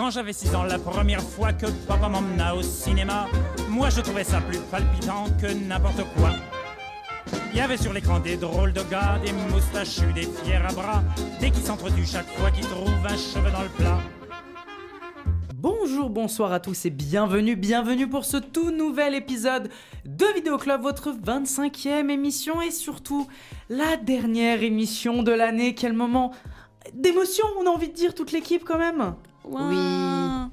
Quand j'avais 6 ans, la première fois que papa m'emmena au cinéma, moi je trouvais ça plus palpitant que n'importe quoi. Il y avait sur l'écran des drôles de gars, des moustachus, des fiers à bras, des qui s'entretuent chaque fois qu'ils trouvent un cheveu dans le plat. Bonjour, bonsoir à tous et bienvenue, bienvenue pour ce tout nouvel épisode de Vidéo Club, votre 25e émission et surtout la dernière émission de l'année. Quel moment d'émotion, on a envie de dire toute l'équipe quand même. Oui.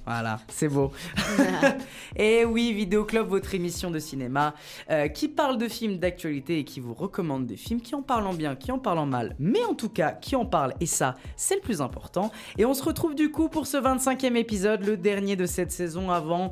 Voilà, c'est beau. et oui, Vidéo Club, votre émission de cinéma euh, qui parle de films d'actualité et qui vous recommande des films qui en parlent en bien, qui en parlent en mal, mais en tout cas qui en parlent, et ça, c'est le plus important. Et on se retrouve du coup pour ce 25e épisode, le dernier de cette saison avant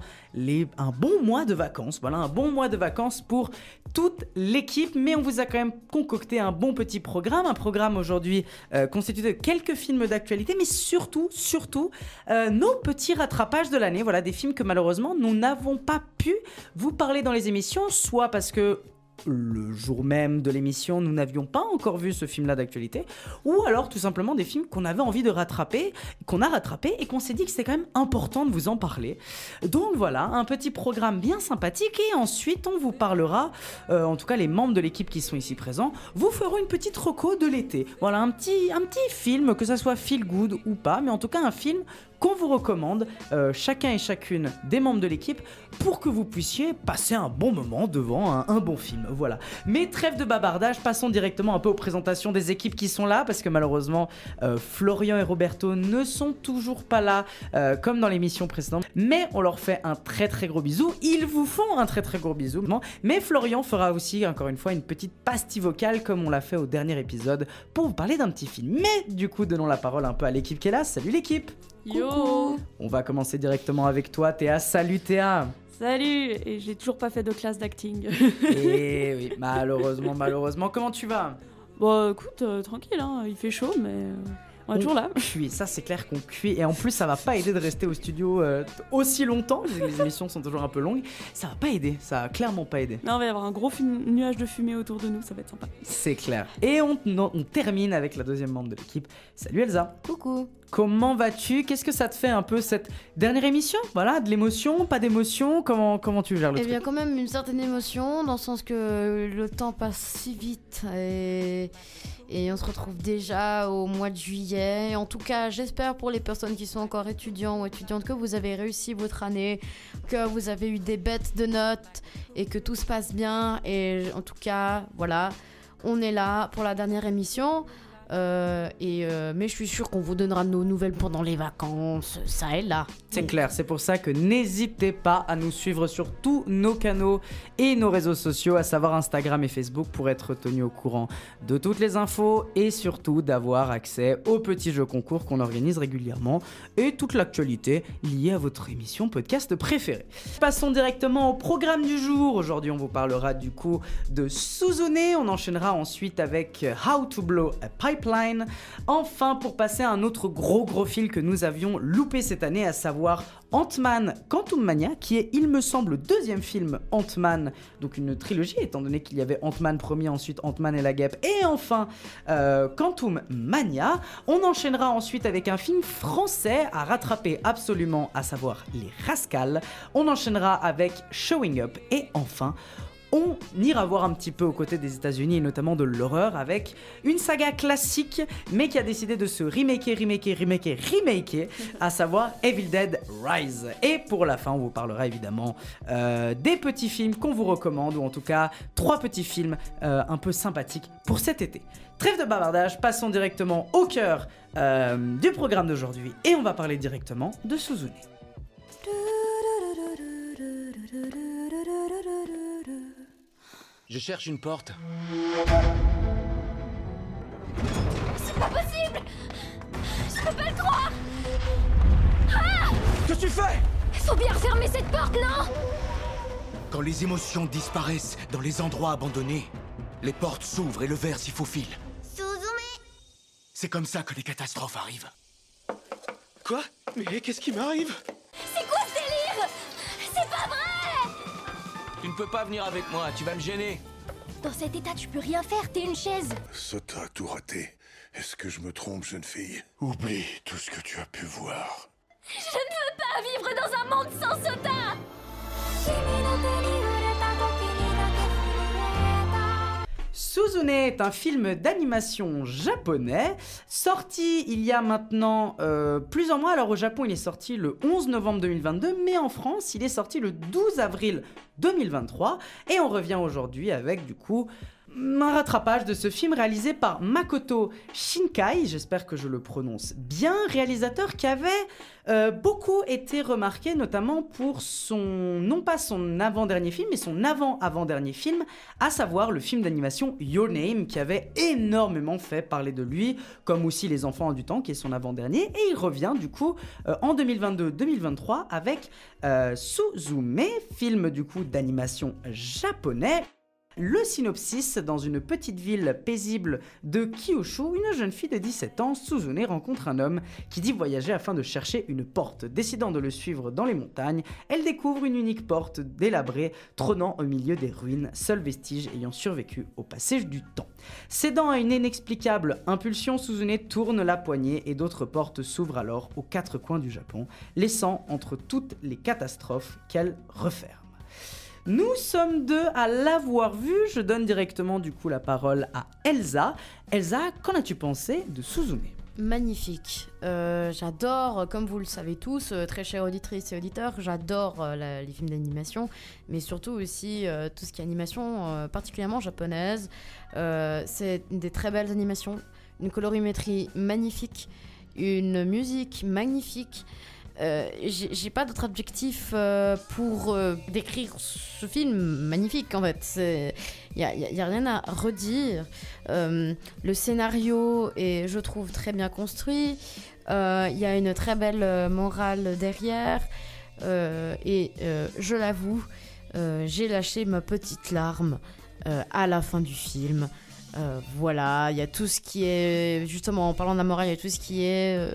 un bon mois de vacances. Voilà, un bon mois de vacances pour toute l'équipe, mais on vous a quand même concocté un bon petit programme, un programme aujourd'hui euh, constitué de quelques films d'actualité, mais surtout, surtout, euh, nos petits rattrapages de l'année. Voilà, des films que malheureusement nous n'avons pas pu vous parler dans les émissions, soit parce que le jour même de l'émission, nous n'avions pas encore vu ce film-là d'actualité, ou alors tout simplement des films qu'on avait envie de rattraper, qu'on a rattrapé et qu'on s'est dit que c'était quand même important de vous en parler. Donc voilà, un petit programme bien sympathique et ensuite on vous parlera, euh, en tout cas les membres de l'équipe qui sont ici présents, vous feront une petite reco de l'été. Voilà, un petit, un petit film, que ça soit feel good ou pas, mais en tout cas un film qu'on vous recommande, euh, chacun et chacune des membres de l'équipe, pour que vous puissiez passer un bon moment devant un, bon film. Voilà. Mais trêve de babardage, passons directement un peu aux présentations des équipes qui sont là, parce que malheureusement, euh, Florian et Roberto ne sont toujours pas là, euh, comme dans l'émission précédente. Mais on leur fait un très très gros bisou. Ils vous font un très très gros bisou. Mais Florian fera aussi, encore une fois, une petite pastille vocale, comme on l'a fait au dernier épisode, pour vous parler d'un petit film. Mais du coup, donnons la parole un peu à l'équipe qui est là. Salut l'équipe Yo On va commencer directement avec toi, Théa. Salut Théa Salut Et j'ai toujours pas fait de classe d'acting. Et oui, malheureusement, malheureusement. Comment tu vas? Bon, écoute, euh, tranquille, hein, il fait chaud, mais euh, on est On toujours là. cuit, ça c'est clair qu'on cuit. Et en plus, ça va pas aider de rester au studio euh, aussi longtemps, parce que les émissions sont toujours un peu longues. Ça va pas aider, ça va clairement pas aider. Non, il va y avoir un gros nuage de fumée autour de nous, ça va être sympa. C'est clair. Et on, non, on termine avec la deuxième membre de l'équipe. Salut Elsa. Coucou. Comment vas-tu? Qu'est-ce que ça te fait un peu cette dernière émission? Voilà, de l'émotion, pas d'émotion? Comment, comment tu gères le Eh truc? bien, quand même une certaine émotion, dans le sens que le temps passe si vite et, et on se retrouve déjà au mois de juillet. En tout cas, j'espère pour les personnes qui sont encore étudiants ou étudiantes que vous avez réussi votre année, que vous avez eu des bêtes de notes et que tout se passe bien. Et en tout cas, voilà, on est là pour la dernière émission. Euh, et euh, mais je suis sûre qu'on vous donnera nos nouvelles pendant les vacances, ça et là. C'est clair, c'est pour ça que n'hésitez pas à nous suivre sur tous nos canaux et nos réseaux sociaux, à savoir Instagram et Facebook, pour être tenu au courant de toutes les infos et surtout d'avoir accès aux petits jeux concours qu'on organise régulièrement et toute l'actualité liée à votre émission podcast préférée. Passons directement au programme du jour. Aujourd'hui, on vous parlera du coup de Suzune. On enchaînera ensuite avec How to Blow a Enfin, pour passer à un autre gros gros fil que nous avions loupé cette année, à savoir Ant-Man Quantum Mania, qui est, il me semble, le deuxième film Ant-Man, donc une trilogie, étant donné qu'il y avait Ant-Man premier, ensuite Ant-Man et la guêpe, et enfin euh, Quantum Mania. On enchaînera ensuite avec un film français à rattraper absolument, à savoir Les Rascals. On enchaînera avec Showing Up, et enfin on ira voir un petit peu aux côtés des États-Unis et notamment de l'horreur avec une saga classique mais qui a décidé de se remaker, remaker, remaker, remaker, à savoir Evil Dead Rise. Et pour la fin, on vous parlera évidemment euh, des petits films qu'on vous recommande ou en tout cas trois petits films euh, un peu sympathiques pour cet été. Trêve de bavardage, passons directement au cœur euh, du programme d'aujourd'hui et on va parler directement de Suzune. Je cherche une porte. Que tu fais? Faut bien refermer cette porte, non? Quand les émotions disparaissent dans les endroits abandonnés, les portes s'ouvrent et le verre s'y faufile. C'est comme ça que les catastrophes arrivent. Quoi? Mais qu'est-ce qui m'arrive? C'est quoi ce délire? C'est pas vrai peux pas venir avec moi, tu vas me gêner. Dans cet état, tu peux rien faire, t'es une chaise. Ça t'a tout raté. Est-ce que je me trompe, jeune fille? Oublie tout ce que tu as pu voir. Je ne veux à vivre dans un monde sans soda Suzune est un film d'animation japonais sorti il y a maintenant euh, plusieurs mois. Alors au Japon, il est sorti le 11 novembre 2022, mais en France, il est sorti le 12 avril 2023. Et on revient aujourd'hui avec du coup un rattrapage de ce film réalisé par Makoto Shinkai, j'espère que je le prononce bien, réalisateur qui avait euh, beaucoup été remarqué notamment pour son, non pas son avant-dernier film, mais son avant-avant-dernier film, à savoir le film d'animation Your Name, qui avait énormément fait parler de lui, comme aussi Les Enfants du Temps, qui est son avant-dernier, et il revient du coup euh, en 2022-2023 avec euh, Suzume, film du coup d'animation japonais. Le synopsis, dans une petite ville paisible de Kyushu, une jeune fille de 17 ans, Suzune, rencontre un homme qui dit voyager afin de chercher une porte. Décidant de le suivre dans les montagnes, elle découvre une unique porte délabrée trônant au milieu des ruines, seul vestige ayant survécu au passage du temps. Cédant à une inexplicable impulsion, Suzune tourne la poignée et d'autres portes s'ouvrent alors aux quatre coins du Japon, laissant entre toutes les catastrophes qu'elle referme. Nous sommes deux à l'avoir vu. Je donne directement du coup la parole à Elsa. Elsa, qu'en as-tu pensé de Suzume? Magnifique. Euh, j'adore, comme vous le savez tous, euh, très chères auditrices et auditeurs, j'adore euh, les films d'animation, mais surtout aussi euh, tout ce qui est animation, euh, particulièrement japonaise. Euh, C'est des très belles animations, une colorimétrie magnifique, une musique magnifique. Euh, J'ai pas d'autre adjectif euh, pour euh, décrire ce film magnifique en fait. Il n'y a, y a- rien à redire. Le scénario est, je trouve, très bien construit. Il y a une très belle morale derrière. Et je l'avoue, j'ai lâché ma petite larme à la fin du film. Voilà, il y a tout ce qui est, justement en parlant de la morale, il y a tout ce qui est,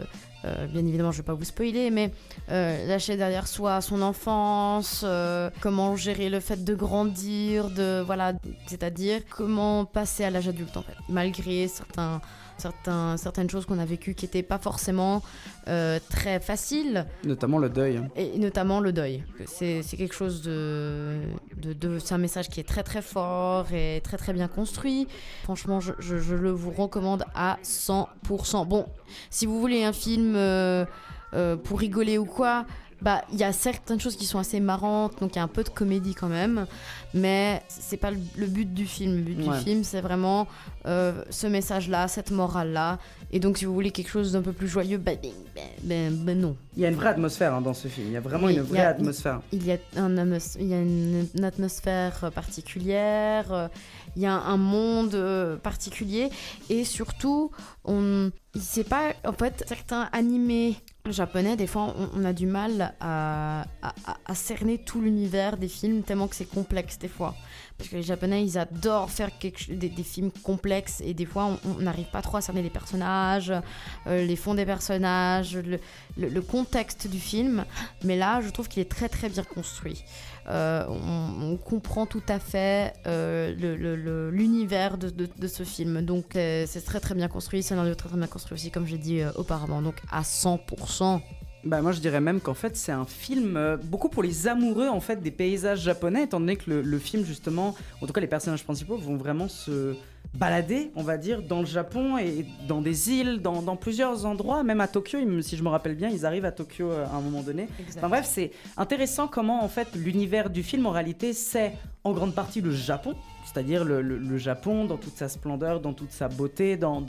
euh, bien évidemment je vais pas vous spoiler, mais euh, lâcher derrière soi son enfance, euh, comment gérer le fait de grandir, de voilà, c'est-à-dire comment passer à l'âge adulte malgré certains, certains, certaines choses qu'on a vécues qui n'étaient pas forcément euh, très faciles Notamment le deuil. et notamment le deuil. C'est c'est quelque chose de, de, de- c'est un message qui est très très fort et très très bien construit. Franchement, je, je- je le vous recommande à 100%. Bon, si vous voulez un film euh, euh, pour rigoler ou quoi, bah il y a certaines choses qui sont assez marrantes, donc il y a un peu de comédie quand même, mais c'est pas le, le but du film. Le but Ouais. du film, c'est vraiment euh, ce message-là, cette morale-là. Et donc si vous voulez quelque chose d'un peu plus joyeux, bah, ben, ben- ben- ben non. Il y a une vraie atmosphère hein, dans ce film. Il y a vraiment Oui, une il vraie a- atmosphère. Il y a, un atmos- il y a une, une atmosphère euh, particulière, euh, il y a un monde euh, particulier et surtout, on, c'est pas en fait certains animés japonais, des fois on, a du mal à, cerner tout l'univers des films tellement que c'est complexe des fois. Parce que les japonais ils adorent faire des, films complexes et des fois on- n'arrive pas trop à cerner les personnages, euh, les fonds des personnages, le contexte du film. Mais là, je trouve qu'il est très très bien construit. Euh, on, comprend tout à fait euh, l'univers de, ce film. Donc euh, c'est très très bien construit, c'est un scénario très très bien construit aussi, comme j'ai dit auparavant. Donc à 100%. Bah moi je dirais même qu'en fait c'est un film beaucoup pour les amoureux en fait des paysages japonais étant donné que le film justement, en tout cas les personnages principaux vont vraiment se balader on va dire dans le Japon et dans des îles, dans, dans plusieurs endroits, même à Tokyo si je me rappelle bien ils arrivent à Tokyo euh, à un moment donné. Enfin bref c'est intéressant comment en fait l'univers du film en réalité c'est en grande partie le Japon. C'est-à-dire le, Japon dans toute sa splendeur, dans toute sa beauté, dans,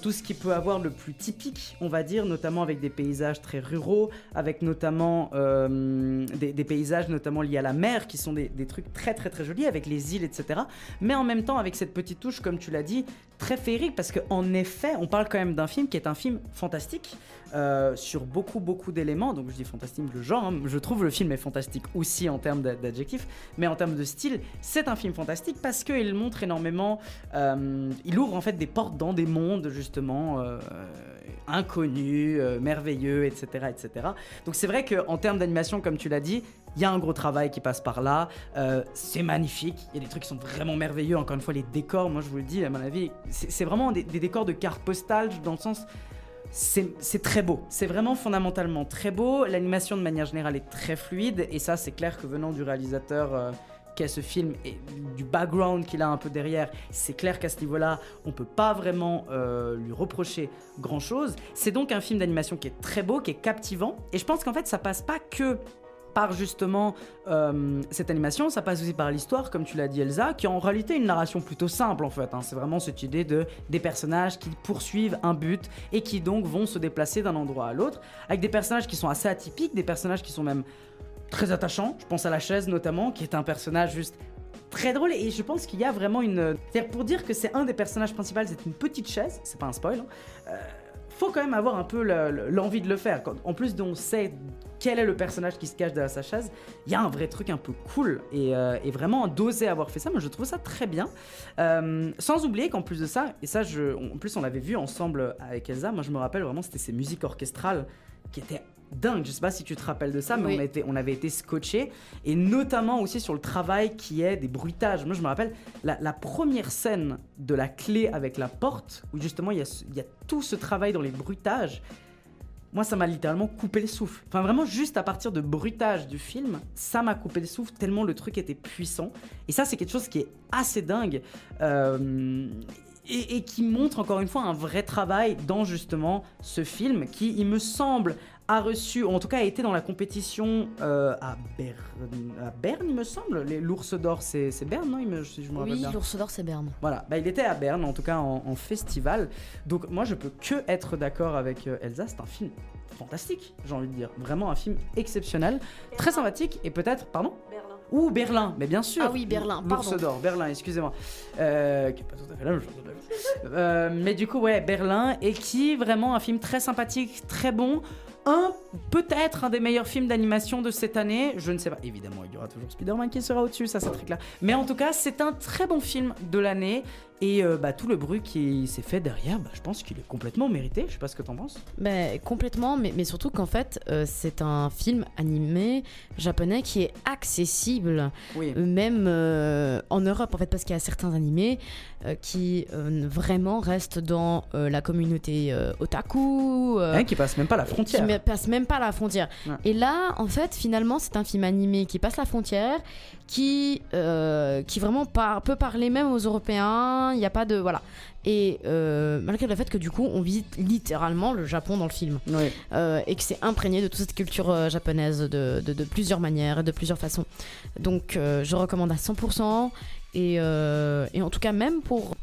tout ce qui peut avoir le plus typique, on va dire, notamment avec des paysages très ruraux, avec notamment euh, des, paysages notamment liés à la mer, qui sont des, des trucs très très très jolis, avec les îles, etc. Mais en même temps avec cette petite touche, comme tu l'as dit, très féerique, parce qu'en effet, on parle quand même d'un film qui est un film fantastique, euh, sur beaucoup beaucoup d'éléments, donc je dis fantastique le genre, hein. je trouve le film est fantastique aussi en termes d'a- d'adjectifs, mais en termes de style, c'est un film fantastique parce qu'il montre énormément, euh, il ouvre en fait des portes dans des mondes justement euh, inconnus, merveilleux, etc., etc. Donc c'est vrai qu'en termes d'animation, comme tu l'as dit, il y a un gros travail qui passe par là. C'est magnifique. Il y a des trucs qui sont vraiment merveilleux. Encore une fois, les décors, moi je vous le dis, à mon avis, c'est vraiment des, des décors de cartes postales dans le sens. C'est très beau. C'est vraiment fondamentalement très beau. L'animation de manière générale est très fluide. Et ça, c'est clair que venant du réalisateur euh, a ce film et du background qu'il a un peu derrière, c'est clair qu'à ce niveau-là, on peut pas vraiment euh, lui reprocher grand-chose. C'est donc un film d'animation qui est très beau, qui est captivant. Et je pense qu'en fait, ça passe pas que par justement euh, cette animation, ça passe aussi par l'histoire, comme tu l'as dit Elsa, qui est en réalité une narration plutôt simple en fait. Hein. C'est vraiment cette idée de des personnages qui poursuivent un but et qui donc vont se déplacer d'un endroit à l'autre, avec des personnages qui sont assez atypiques, des personnages qui sont même très attachants. Je pense à la chaise notamment, qui est un personnage juste très drôle et je pense qu'il y a vraiment une... C'est-à-dire pour dire que c'est un des personnages principaux, c'est une petite chaise, c'est pas un spoil, hein. euh, faut quand même avoir un peu l'envie de le faire. En plus on sait quel est le personnage qui se cache derrière sa chaise, il y a un vrai truc un peu cool et, euh, vraiment d'oser avoir fait ça, moi je trouve ça très bien. Euh, sans oublier qu'en plus de ça, et ça je, en plus on l'avait vu ensemble avec Elsa, moi je me rappelle vraiment c'était ces musiques orchestrales qui étaient dingue. Je sais pas si tu te rappelles de ça, mais on, on avait été scotché et notamment aussi sur le travail qui est des bruitages. Moi, je me rappelle la, première scène de la clé avec la porte, où justement il y, a, tout ce travail dans les bruitages. Moi, ça m'a littéralement coupé le souffle. Enfin, vraiment, juste à partir de bruitage du film, ça m'a coupé le souffle tellement le truc était puissant. Et ça, c'est quelque chose qui est assez dingue. Euh, et, qui montre encore une fois un vrai travail dans justement ce film qui, il me semble, a reçu, ou en tout cas a été dans la compétition euh, à, Berne, à Berne, il me semble. L'ours d'or, c'est Berne, non il me, je me Oui, l'ours d'or, c'est Berne. Voilà, bah, il était à Berne, en tout cas en, festival. Donc moi, je peux que être d'accord avec euh, Elsa, c'est un film fantastique, j'ai envie de dire. Vraiment un film exceptionnel, très sympathique et peut-être, pardon Berlin. Ou Berlin, mais bien sûr. Ah oui, Berlin, pardon. L'ours d'or, Berlin, excusez-moi. Euh, qui pas tout à fait la même chose. Euh, mais du coup, ouais, Berlin, et qui vraiment un film très sympathique, très bon un, peut-être un des meilleurs films d'animation de cette année. Je ne sais pas. Évidemment, il y aura toujours Spider-Man qui sera au-dessus, ça c'est très clair. Mais en tout cas, c'est un très bon film de l'année. Et euh, bah, tout le bruit qui s'est fait derrière, bah, je pense qu'il est complètement mérité. Je sais pas ce que t'en penses. Mais complètement, mais, mais surtout qu'en fait, euh, c'est un film animé japonais qui est accessible, oui. Euh, même en Europe, en fait, parce qu'il y a certains animés qui vraiment restent dans la communauté otaku. Hein, qui passent même pas la frontière. Qui passent même pas la frontière. Et là, en fait, finalement, c'est un film animé qui passe la frontière, qui, qui vraiment peut parler même aux Européens il n'y a pas de. Voilà. Et euh, malgré le fait que du coup, on visite littéralement le Japon dans le film. Euh, et que c'est imprégné de toute cette culture euh, japonaise de, de, plusieurs manières et de plusieurs façons. Donc, je recommande à 100%. Et, et en tout cas, même pour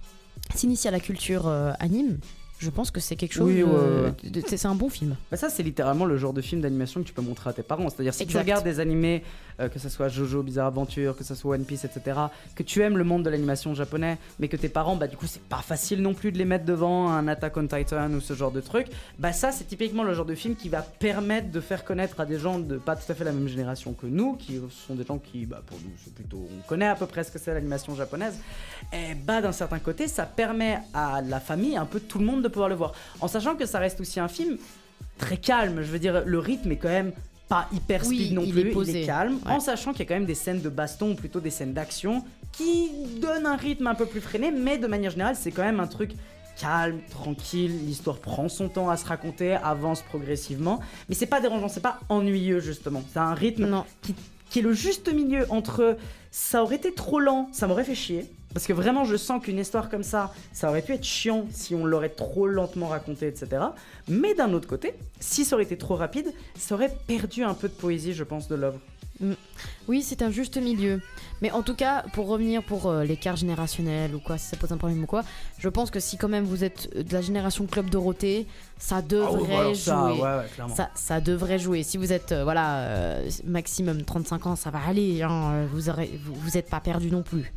s'initier à la culture anime, je pense que c'est quelque chose. Oui, c'est un bon film. Bah ça, c'est littéralement le genre de film d'animation que tu peux montrer à tes parents. C'est-à-dire, si tu regardes des animés, euh, que ce soit Jojo, Bizarre Adventure, que ce soit One Piece, etc., que tu aimes le monde de l'animation japonais, mais que tes parents, bah, du coup, c'est pas facile non plus de les mettre devant un Attack on Titan ou ce genre de truc, bah, ça, c'est typiquement le genre de film qui va permettre de faire connaître à des gens de pas tout à fait la même génération que nous, qui sont des gens qui, bah, pour nous, c'est plutôt. On connaît à peu près ce que c'est l'animation japonaise. Et bah, d'un certain côté, ça permet à la famille, un peu tout le monde, de pouvoir le voir. En sachant que ça reste aussi un film très calme. Je veux dire, le rythme est quand même pas hyper speed non plus, il est calme, en sachant qu'il y a quand même des scènes de baston ou plutôt des scènes d'action qui donnent un rythme un peu plus freiné, mais de manière générale, c'est quand même un truc calme, tranquille, l'histoire prend son temps à se raconter, avance progressivement, mais c'est pas dérangeant, c'est pas ennuyeux justement. C'est un rythme qui, qui est le juste milieu entre ça aurait été trop lent, ça m'aurait fait chier, parce que vraiment, je sens qu'une histoire comme ça, ça aurait pu être chiant si on l'aurait trop lentement raconté, etc. Mais d'un autre côté, si ça aurait été trop rapide, ça aurait perdu un peu de poésie, je pense, de l'œuvre. Mm. Oui, c'est un juste milieu. Mais en tout cas, pour revenir pour euh, l'écart générationnel ou quoi, si ça pose un problème ou quoi, je pense que si quand même vous êtes de la génération Club Dorothée, ça ah devrait jouer. Ça, ça, devrait jouer. Si vous êtes, euh, voilà, euh, maximum 35 ans, ça va aller. Hein, vous, aurez, vous, vous êtes pas perdu non plus.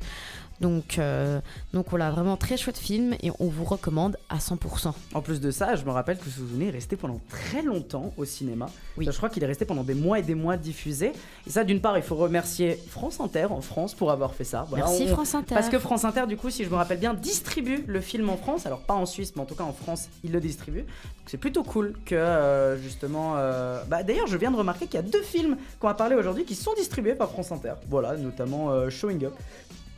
Donc, euh, donc voilà, vraiment très chouette film et on vous recommande à 100%. En plus de ça, je me rappelle que souvenir est resté pendant très longtemps au cinéma. Oui. je crois qu'il est resté pendant des mois et des mois diffusé. Et ça, d'une part, il faut remercier France Inter en France pour avoir fait ça. Merci France Inter. Parce que France Inter, du coup, si je me rappelle bien, distribue le film en France. Alors pas en Suisse, mais en tout cas en France, il le distribue. Donc c'est plutôt cool que euh, justement. Euh, bah, D'ailleurs, je viens de remarquer qu'il y a deux films qu'on va parler aujourd'hui qui sont distribués par France Inter. Voilà, notamment Showing Up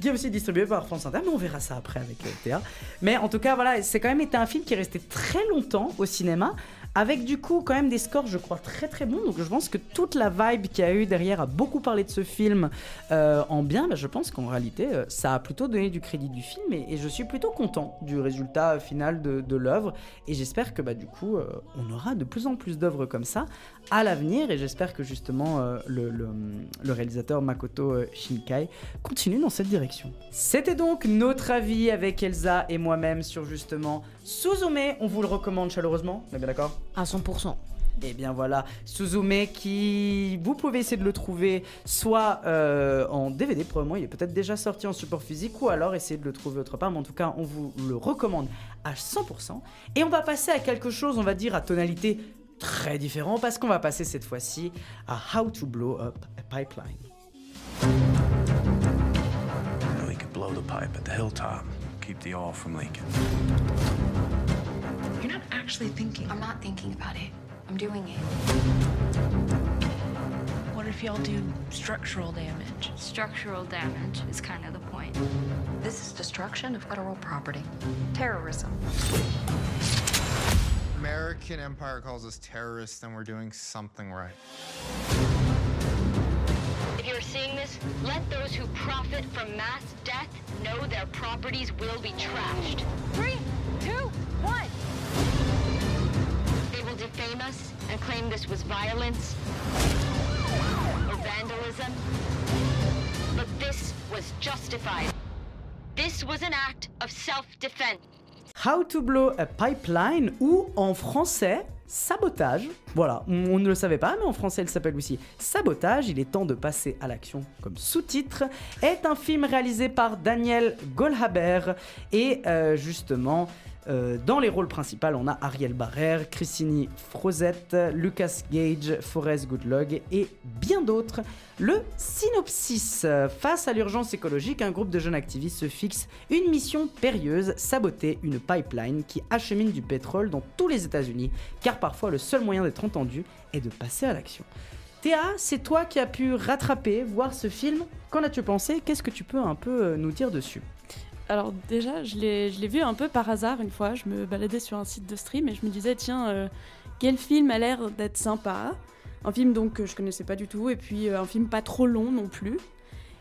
qui est aussi distribué par France Inter, mais on verra ça après avec euh, Théa. Mais en tout cas, voilà, c'est quand même été un film qui est resté très longtemps au cinéma, avec du coup quand même des scores, je crois, très très bons. Donc je pense que toute la vibe qu'il y a eu derrière a beaucoup parlé de ce film euh, en bien. Bah, je pense qu'en réalité, euh, ça a plutôt donné du crédit du film et, je suis plutôt content du résultat final de, l'œuvre. Et j'espère que bah, du coup, on aura de plus en plus d'œuvres comme ça à l'avenir. Et j'espère que justement euh, le, le- le réalisateur Makoto euh, Shinkai continue dans cette direction. C'était donc notre avis avec Elsa et moi-même sur justement Suzume. On vous le recommande chaleureusement. On est bien d'accord? À 100%. et bien voilà, Suzume qui... Vous pouvez essayer de le trouver soit euh, en DVD, probablement il est peut-être déjà sorti en support physique, ou alors essayer de le trouver autre part, mais en tout cas on vous le recommande à 100%. Et on va passer à quelque chose, on va dire, à tonalité très différent, parce qu'on va passer cette fois-ci à How to Blow Up a Pipeline. We could blow the pipe at the hilltop, keep the oil from leaking. You're not actually thinking. I'm not thinking about it. I'm doing it. What if y'all do structural damage? Structural damage is kind of the point. This is destruction of federal property. Terrorism. American Empire calls us terrorists, then we're doing something right. If you're seeing this, let those who profit from mass death know their properties will be trashed. Three, two, one. They will defame us and claim this was violence or vandalism. But this was justified. This was an act of self-defense. How to Blow a Pipeline ou en français Sabotage. Voilà, on ne le savait pas, mais en français il s'appelle aussi Sabotage. Il est temps de passer à l'action comme sous-titre. Est un film réalisé par Daniel Goldhaber et euh, justement. Euh, dans les rôles principaux, on a Ariel Barrère, Christine Frozette, Lucas Gage, Forrest Goodlog et bien d'autres. Le synopsis. Face à l'urgence écologique, un groupe de jeunes activistes se fixe une mission périlleuse, saboter une pipeline qui achemine du pétrole dans tous les États-Unis, car parfois le seul moyen d'être entendu est de passer à l'action. Théa, c'est toi qui as pu rattraper, voir ce film. Qu'en as-tu pensé? Qu'est-ce que tu peux un peu euh, nous dire dessus? Alors déjà, je l'ai vu un peu par hasard une fois. Je me baladais sur un site de stream et je me disais, tiens, euh, quel film a l'air d'être sympa Un film donc que je connaissais pas du tout et puis euh, un film pas trop long non plus.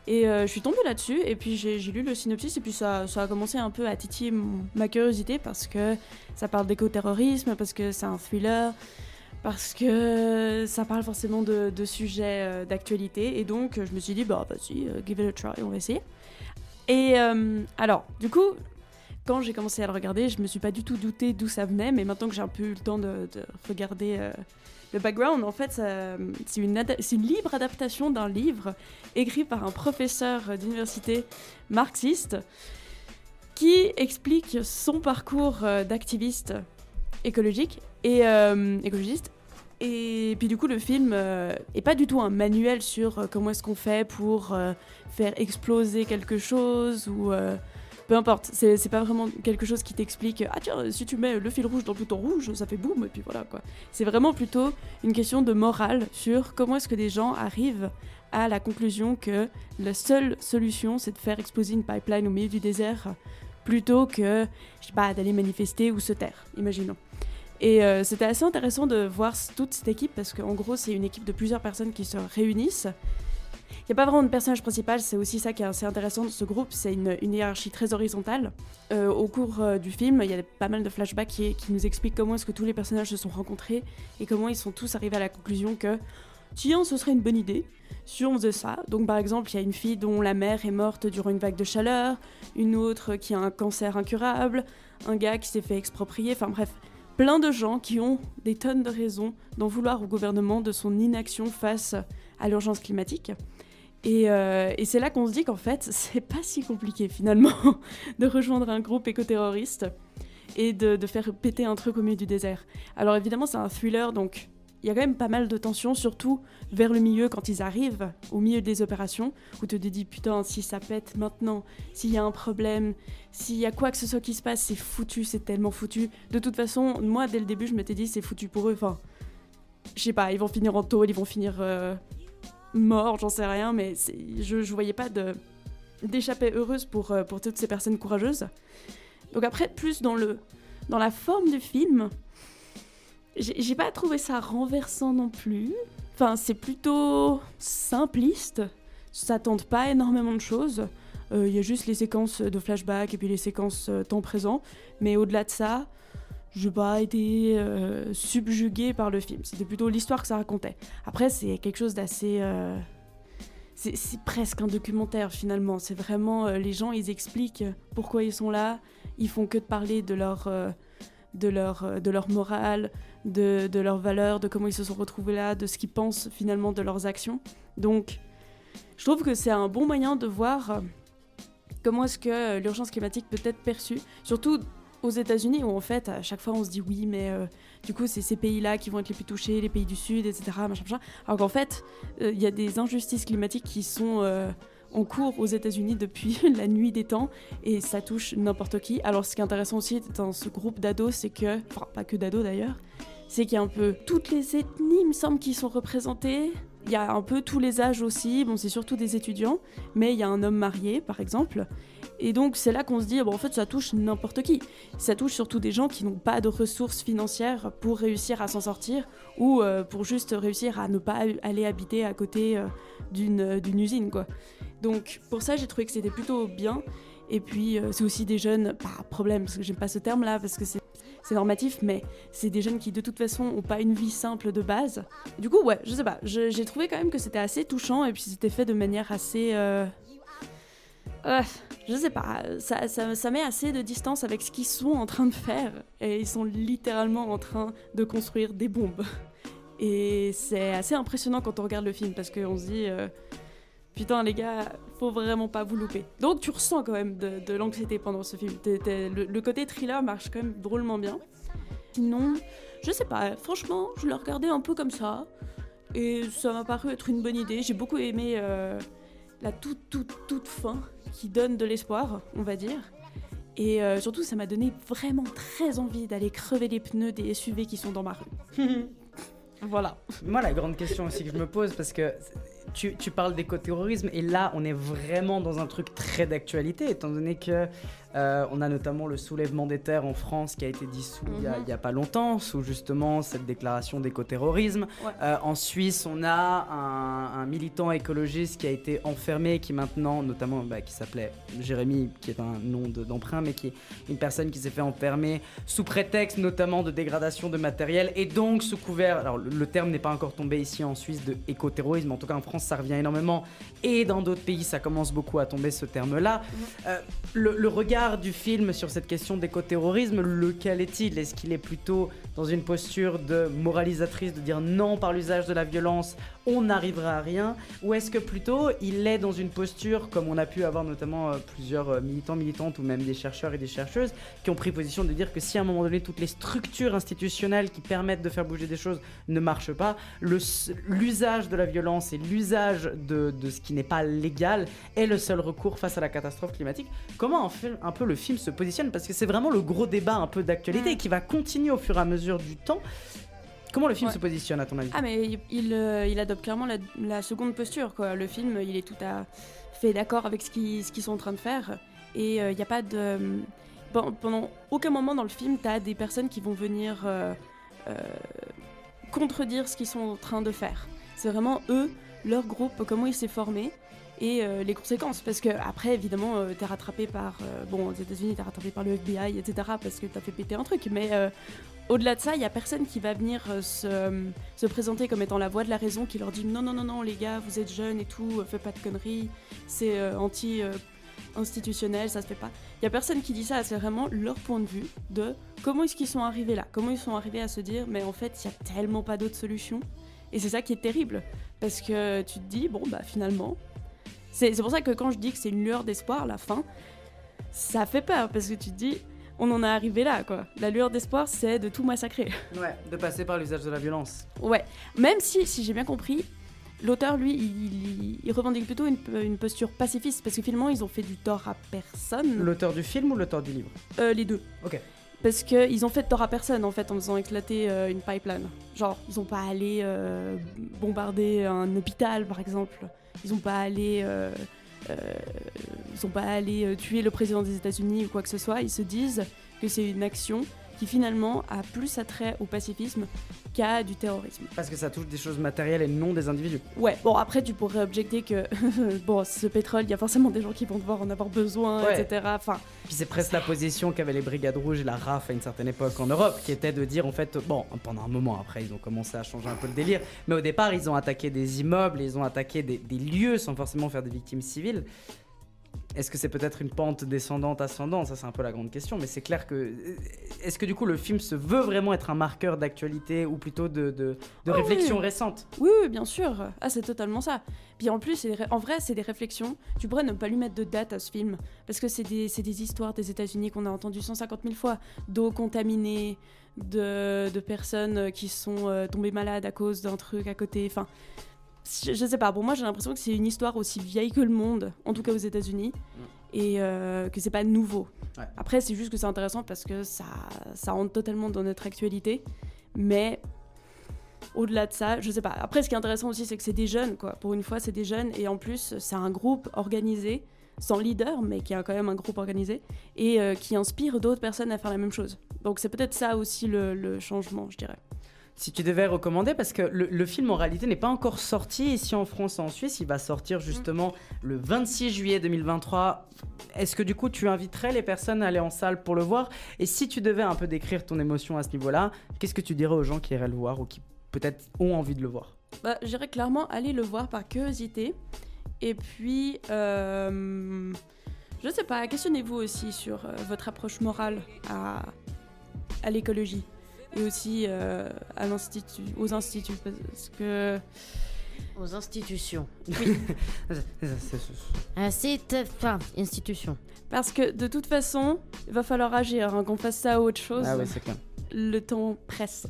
Et euh, je suis tombée là-dessus et puis j'ai lu le synopsis et puis ça, a commencé un peu à titiller ma curiosité parce que ça parle d'écoterrorisme, parce que c'est un thriller, parce que ça parle forcément de, de sujets d'actualité et donc je me suis dit, bah vas-y, give it a try, on va essayer. Et euh, alors, du coup, quand j'ai commencé à le regarder, je me suis pas du tout douté d'où ça venait, mais maintenant que j'ai un peu eu le temps de, de regarder euh, le background, en fait, c'est une, libre adaptation d'un livre écrit par un professeur d'université marxiste qui explique son parcours euh, d'activiste écologique et écologiste. Et puis du coup, le film euh, est pas du tout un manuel sur euh, comment est-ce qu'on fait pour euh, faire exploser quelque chose ou euh, peu importe. C'est pas vraiment quelque chose qui t'explique ah tiens si tu mets le fil rouge dans le bouton rouge ça fait boum et puis voilà quoi. C'est vraiment plutôt une question de morale sur comment est-ce que des gens arrivent à la conclusion que la seule solution c'est de faire exploser une pipeline au milieu du désert plutôt que je sais pas d'aller manifester ou se taire. Imaginons. Et euh, c'était assez intéressant de voir toute cette équipe parce qu'en gros, c'est une équipe de plusieurs personnes qui se réunissent. Il n'y a pas vraiment de personnage principal, c'est aussi ça qui est assez intéressant de ce groupe, c'est une, hiérarchie très horizontale. Euh, au cours euh, du film, il y a pas mal de flashbacks qui, qui nous expliquent comment est-ce que tous les personnages se sont rencontrés et comment ils sont tous arrivés à la conclusion que tiens, ce serait une bonne idée si on faisait ça. Donc par exemple, il y a une fille dont la mère est morte durant une vague de chaleur, une autre qui a un cancer incurable, un gars qui s'est fait exproprier, enfin bref, plein de gens qui ont des tonnes de raisons d'en vouloir au gouvernement de son inaction face à l'urgence climatique. Et, euh, c'est là qu'on se dit qu'en fait, c'est pas si compliqué finalement de rejoindre un groupe écoterroriste et de, de faire péter un truc au milieu du désert. Alors évidemment, c'est un thriller, donc il y a quand même pas mal de tension, surtout vers le milieu quand ils arrivent au milieu des opérations, où tu te dis putain, si ça pète maintenant, s'il y a un problème, s'il y a quoi que ce soit qui se passe, c'est foutu, c'est tellement foutu. De toute façon, moi dès le début, je m'étais dit c'est foutu pour eux. Enfin, je sais pas, ils vont finir en tôle, ils vont finir euh, morts, j'en sais rien, mais je, je voyais pas de d'échapper heureuse pour, euh, pour toutes ces personnes courageuses. Donc après, plus dans, le, dans la forme du film, j'ai pas trouvé ça renversant non plus. Enfin, c'est plutôt simpliste. Ça tente pas énormément de choses. Euh, Il y a juste les séquences de flashback et puis les séquences euh, temps présent. Mais au-delà de ça, je n'ai pas été euh, subjuguée par le film. C'était plutôt l'histoire que ça racontait. Après, c'est quelque chose d'assez. euh, c'est presque un documentaire finalement. C'est vraiment euh, les gens, ils expliquent pourquoi ils sont là. Ils font que de parler de leur, euh, de leur, euh, de leur morale, de, leurs valeurs, de comment ils se sont retrouvés là, de ce qu'ils pensent finalement de leurs actions. Donc, je trouve que c'est un bon moyen de voir euh, comment est-ce que euh, l'urgence climatique peut être perçue, surtout aux États-Unis où en fait à chaque fois on se dit oui mais euh, du coup c'est ces pays-là qui vont être les plus touchés, les pays du Sud, etc. Machin, machin. Alors qu'en fait il y a des injustices climatiques qui sont en cours aux États-Unis depuis la nuit des temps et ça touche n'importe qui. Alors ce qui est intéressant aussi dans ce groupe d'ados c'est que, enfin pas que d'ados d'ailleurs, c'est qu'il y a un peu toutes les ethnies il me semble qui sont représentées. Il y a un peu tous les âges aussi, bon c'est surtout des étudiants, mais il y a un homme marié par exemple. Et donc c'est là qu'on se dit, bon, en fait ça touche n'importe qui. Ça touche surtout des gens qui n'ont pas de ressources financières pour réussir à s'en sortir ou euh, pour juste réussir à ne pas aller habiter à côté euh, d'une euh, d'une usine. quoi. Donc pour ça j'ai trouvé que c'était plutôt bien. Et puis euh, c'est aussi des jeunes, pas problème parce que j'aime pas ce terme là parce que c'est c'est normatif, mais c'est des jeunes qui de toute façon ont pas une vie simple de base. Du coup, ouais, je sais pas, j'ai trouvé quand même que c'était assez touchant et puis c'était fait de manière assez. euh, euh, je sais pas, ça, ça, ça met assez de distance avec ce qu'ils sont en train de faire. Et ils sont littéralement en train de construire des bombes. Et c'est assez impressionnant quand on regarde le film parce qu'on se dit. euh, Putain, les gars, faut vraiment pas vous louper. Donc, tu ressens quand même de, de l'anxiété pendant ce film. Le, le côté thriller marche quand même drôlement bien. Sinon, je sais pas, franchement, je l'ai regardé un peu comme ça. Et ça m'a paru être une bonne idée. J'ai beaucoup aimé euh, la toute, toute, toute fin qui donne de l'espoir, on va dire. Et euh, surtout, ça m'a donné vraiment très envie d'aller crever les pneus des SUV qui sont dans ma rue. voilà. Moi, la grande question aussi que je me pose, parce que tu, parles d'écoterrorisme, et là, on est vraiment dans un truc très d'actualité, étant donné que euh, on a notamment le soulèvement des terres en France qui a été dissous il y a- Mhm. il y a, pas longtemps, sous justement cette déclaration d'écoterrorisme. Ouais. Euh, en Suisse, on a un, un militant écologiste qui a été enfermé, qui maintenant, notamment, bah, qui s'appelait Jérémy, qui est un nom de- d'emprunt, mais qui est une personne qui s'est fait enfermer sous prétexte notamment de dégradation de matériel et donc sous couvert, alors le, le terme n'est pas encore tombé ici en Suisse de écoterrorisme, en tout cas en France ça revient énormément et dans d'autres pays ça commence beaucoup à tomber ce terme-là. Euh, le, le regard du film sur cette question d'écoterrorisme, lequel est-il? Est-ce qu'il est plutôt dans une posture de moralisatrice, de dire non par l'usage de la violence, on n'arrivera à rien? Ou est-ce que plutôt il est dans une posture, comme on a pu avoir notamment euh, plusieurs euh, militants, militantes ou même des chercheurs et des chercheuses, qui ont pris position de dire que si à un moment donné toutes les structures institutionnelles qui permettent de faire bouger des choses ne marchent pas, l'usage de la violence et l'usage de, de ce qui n'est pas légal est le seul recours face à la catastrophe climatique? Comment un, film- un peu le film se positionne Parce que c'est vraiment le gros débat un peu d'actualité Mm. qui va continuer au fur et à mesure du temps. Comment le film Ouais. se positionne à ton avis? Ah mais il, il, euh, il adopte clairement la, la seconde posture quoi. Le film il est tout à fait d'accord avec ce qu'ils sont en train de faire et euh, il n'y a pas de pen- pendant aucun moment dans le film tu as des personnes qui vont venir euh, euh, contredire ce qu'ils sont en train de faire. C'est vraiment eux, leur groupe, comment il s'est formé et euh, les conséquences. Parce que après, évidemment, euh, t'es rattrapé par... euh, bon, aux États-Unis, t'es rattrapé par le FBI, etc. parce que t'as fait péter un truc. Mais euh, au-delà de ça, il y a personne qui va venir se, se présenter comme étant la voix de la raison, qui leur dit non, non, non, non, les gars, vous êtes jeunes et tout, faites pas de conneries, c'est anti... institutionnel, ça se fait pas. Il y a personne qui dit ça, c'est vraiment leur point de vue de comment est-ce qu'ils sont arrivés là, comment ils sont arrivés à se dire mais en fait, il y a tellement pas d'autres solutions. Et c'est ça qui est terrible parce que tu te dis bon bah finalement c'est pour ça que quand je dis que c'est une lueur d'espoir la fin, ça fait peur parce que tu te dis on en est arrivé là quoi. La lueur d'espoir c'est de tout massacrer. Ouais, de passer par l'usage de la violence. Ouais, même si, si j'ai bien compris, l'auteur, lui, il, il- il revendique plutôt une, une posture pacifiste, parce que finalement, ils ont fait du tort à personne. L'auteur du film ou l'auteur du livre Euh, les deux. Ok. Parce qu'ils ont fait tort à personne, en fait, en faisant éclater euh, une pipeline. Genre, ils ont pas allé euh, bombarder un hôpital, par exemple. Ils ont pas allé euh, euh, ils sont pas allés euh, tuer le président des États-Unis ou quoi que ce soit. Ils se disent que c'est une action qui finalement a plus attrait au pacifisme qu'à du terrorisme. Parce que ça touche des choses matérielles et non des individus. Ouais, bon après tu pourrais objecter que bon ce pétrole, il y a forcément des gens qui vont devoir en avoir besoin, Ouais. etc. Enfin, Puis c'est presque la position qu'avaient les Brigades Rouges et la RAF à une certaine époque en Europe, qui était de dire en fait, bon, pendant un moment après, ils ont commencé à changer un peu le délire, mais au départ, ils ont attaqué des immeubles, ils ont attaqué des, des lieux sans forcément faire des victimes civiles. Est-ce que c'est peut-être une pente descendante, ascendante? Ça, c'est un peu la grande question, mais c'est clair que. Est-ce que du coup, le film se veut vraiment être un marqueur d'actualité ou plutôt de, de, de Ah réflexion oui. récente? Oui, oui, bien sûr. Ah, c'est totalement ça. Puis en plus, en vrai, c'est des réflexions. Tu pourrais ne pas lui mettre de date à ce film. Parce que c'est des, des histoires des États-Unis qu'on a entendues 150 000 fois. D'eau contaminée, de, de personnes qui sont euh, tombées malades à cause d'un truc à côté. Enfin, je, je sais pas. Pour moi, j'ai l'impression que c'est une histoire aussi vieille que le monde, en tout cas aux États-Unis. Et euh, que c'est pas nouveau. Ouais. Après, c'est juste que c'est intéressant parce que ça, ça rentre totalement dans notre actualité. Mais au-delà de ça, je sais pas. Après, ce qui est intéressant aussi, c'est que c'est des jeunes, quoi. Pour une fois, c'est des jeunes. Et en plus, c'est un groupe organisé, sans leader, mais qui a quand même un groupe organisé, et euh, qui inspire d'autres personnes à faire la même chose. Donc, c'est peut-être ça aussi le, le changement, je dirais. Si tu devais recommander, parce que le, film en réalité n'est pas encore sorti ici en France et en Suisse, il va sortir justement le 26 juillet 2023. Est-ce que du coup tu inviterais les personnes à aller en salle pour le voir? Et si tu devais un peu décrire ton émotion à ce niveau-là, qu'est-ce que tu dirais aux gens qui iraient le voir ou qui peut-être ont envie de le voir? Bah, je dirais clairement aller le voir par curiosité. Et puis, euh, je sais pas, questionnez-vous aussi sur euh, votre approche morale à l'écologie et aussi euh, à l'institut, aux instituts. Parce que. Aux institutions. Oui. Un site, enfin, institution. Parce que de toute façon, il va falloir agir, hein, qu'on fasse ça ou autre chose. Ah oui, c'est clair. Le temps presse.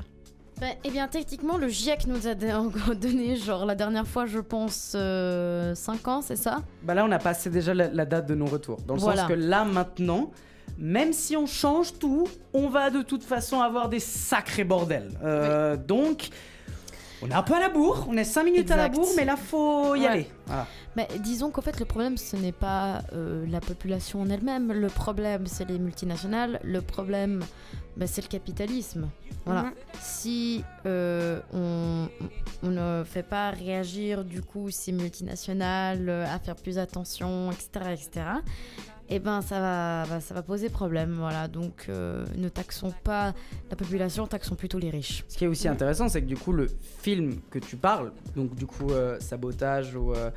Bah, eh bien, techniquement, le GIEC nous a donné, genre, la dernière fois, je pense, 5 ans, c'est ça? Bah là, on a passé déjà la, la date de non-retour. Dans le Voilà. sens que là, maintenant, même si on change tout, on va de toute façon avoir des sacrés bordels. Euh, Donc, on est un peu à la bourre, on est 5 minutes à la bourre, mais là, faut y Ouais. aller. Voilà. Mais disons qu'en fait, le problème, ce n'est pas euh, la population en elle-même. Le problème, c'est les multinationales. Le problème, bah, c'est le capitalisme. Voilà. Si euh, on, on ne fait pas réagir, du coup, ces multinationales à faire plus attention, etc., etc., eh ben, ça va, bah, ça va poser problème. Voilà. Donc, euh, ne taxons pas la population, taxons plutôt les riches. Ce qui est aussi intéressant, c'est que du coup, le film que tu parles, donc du coup, euh, sabotage ou euh,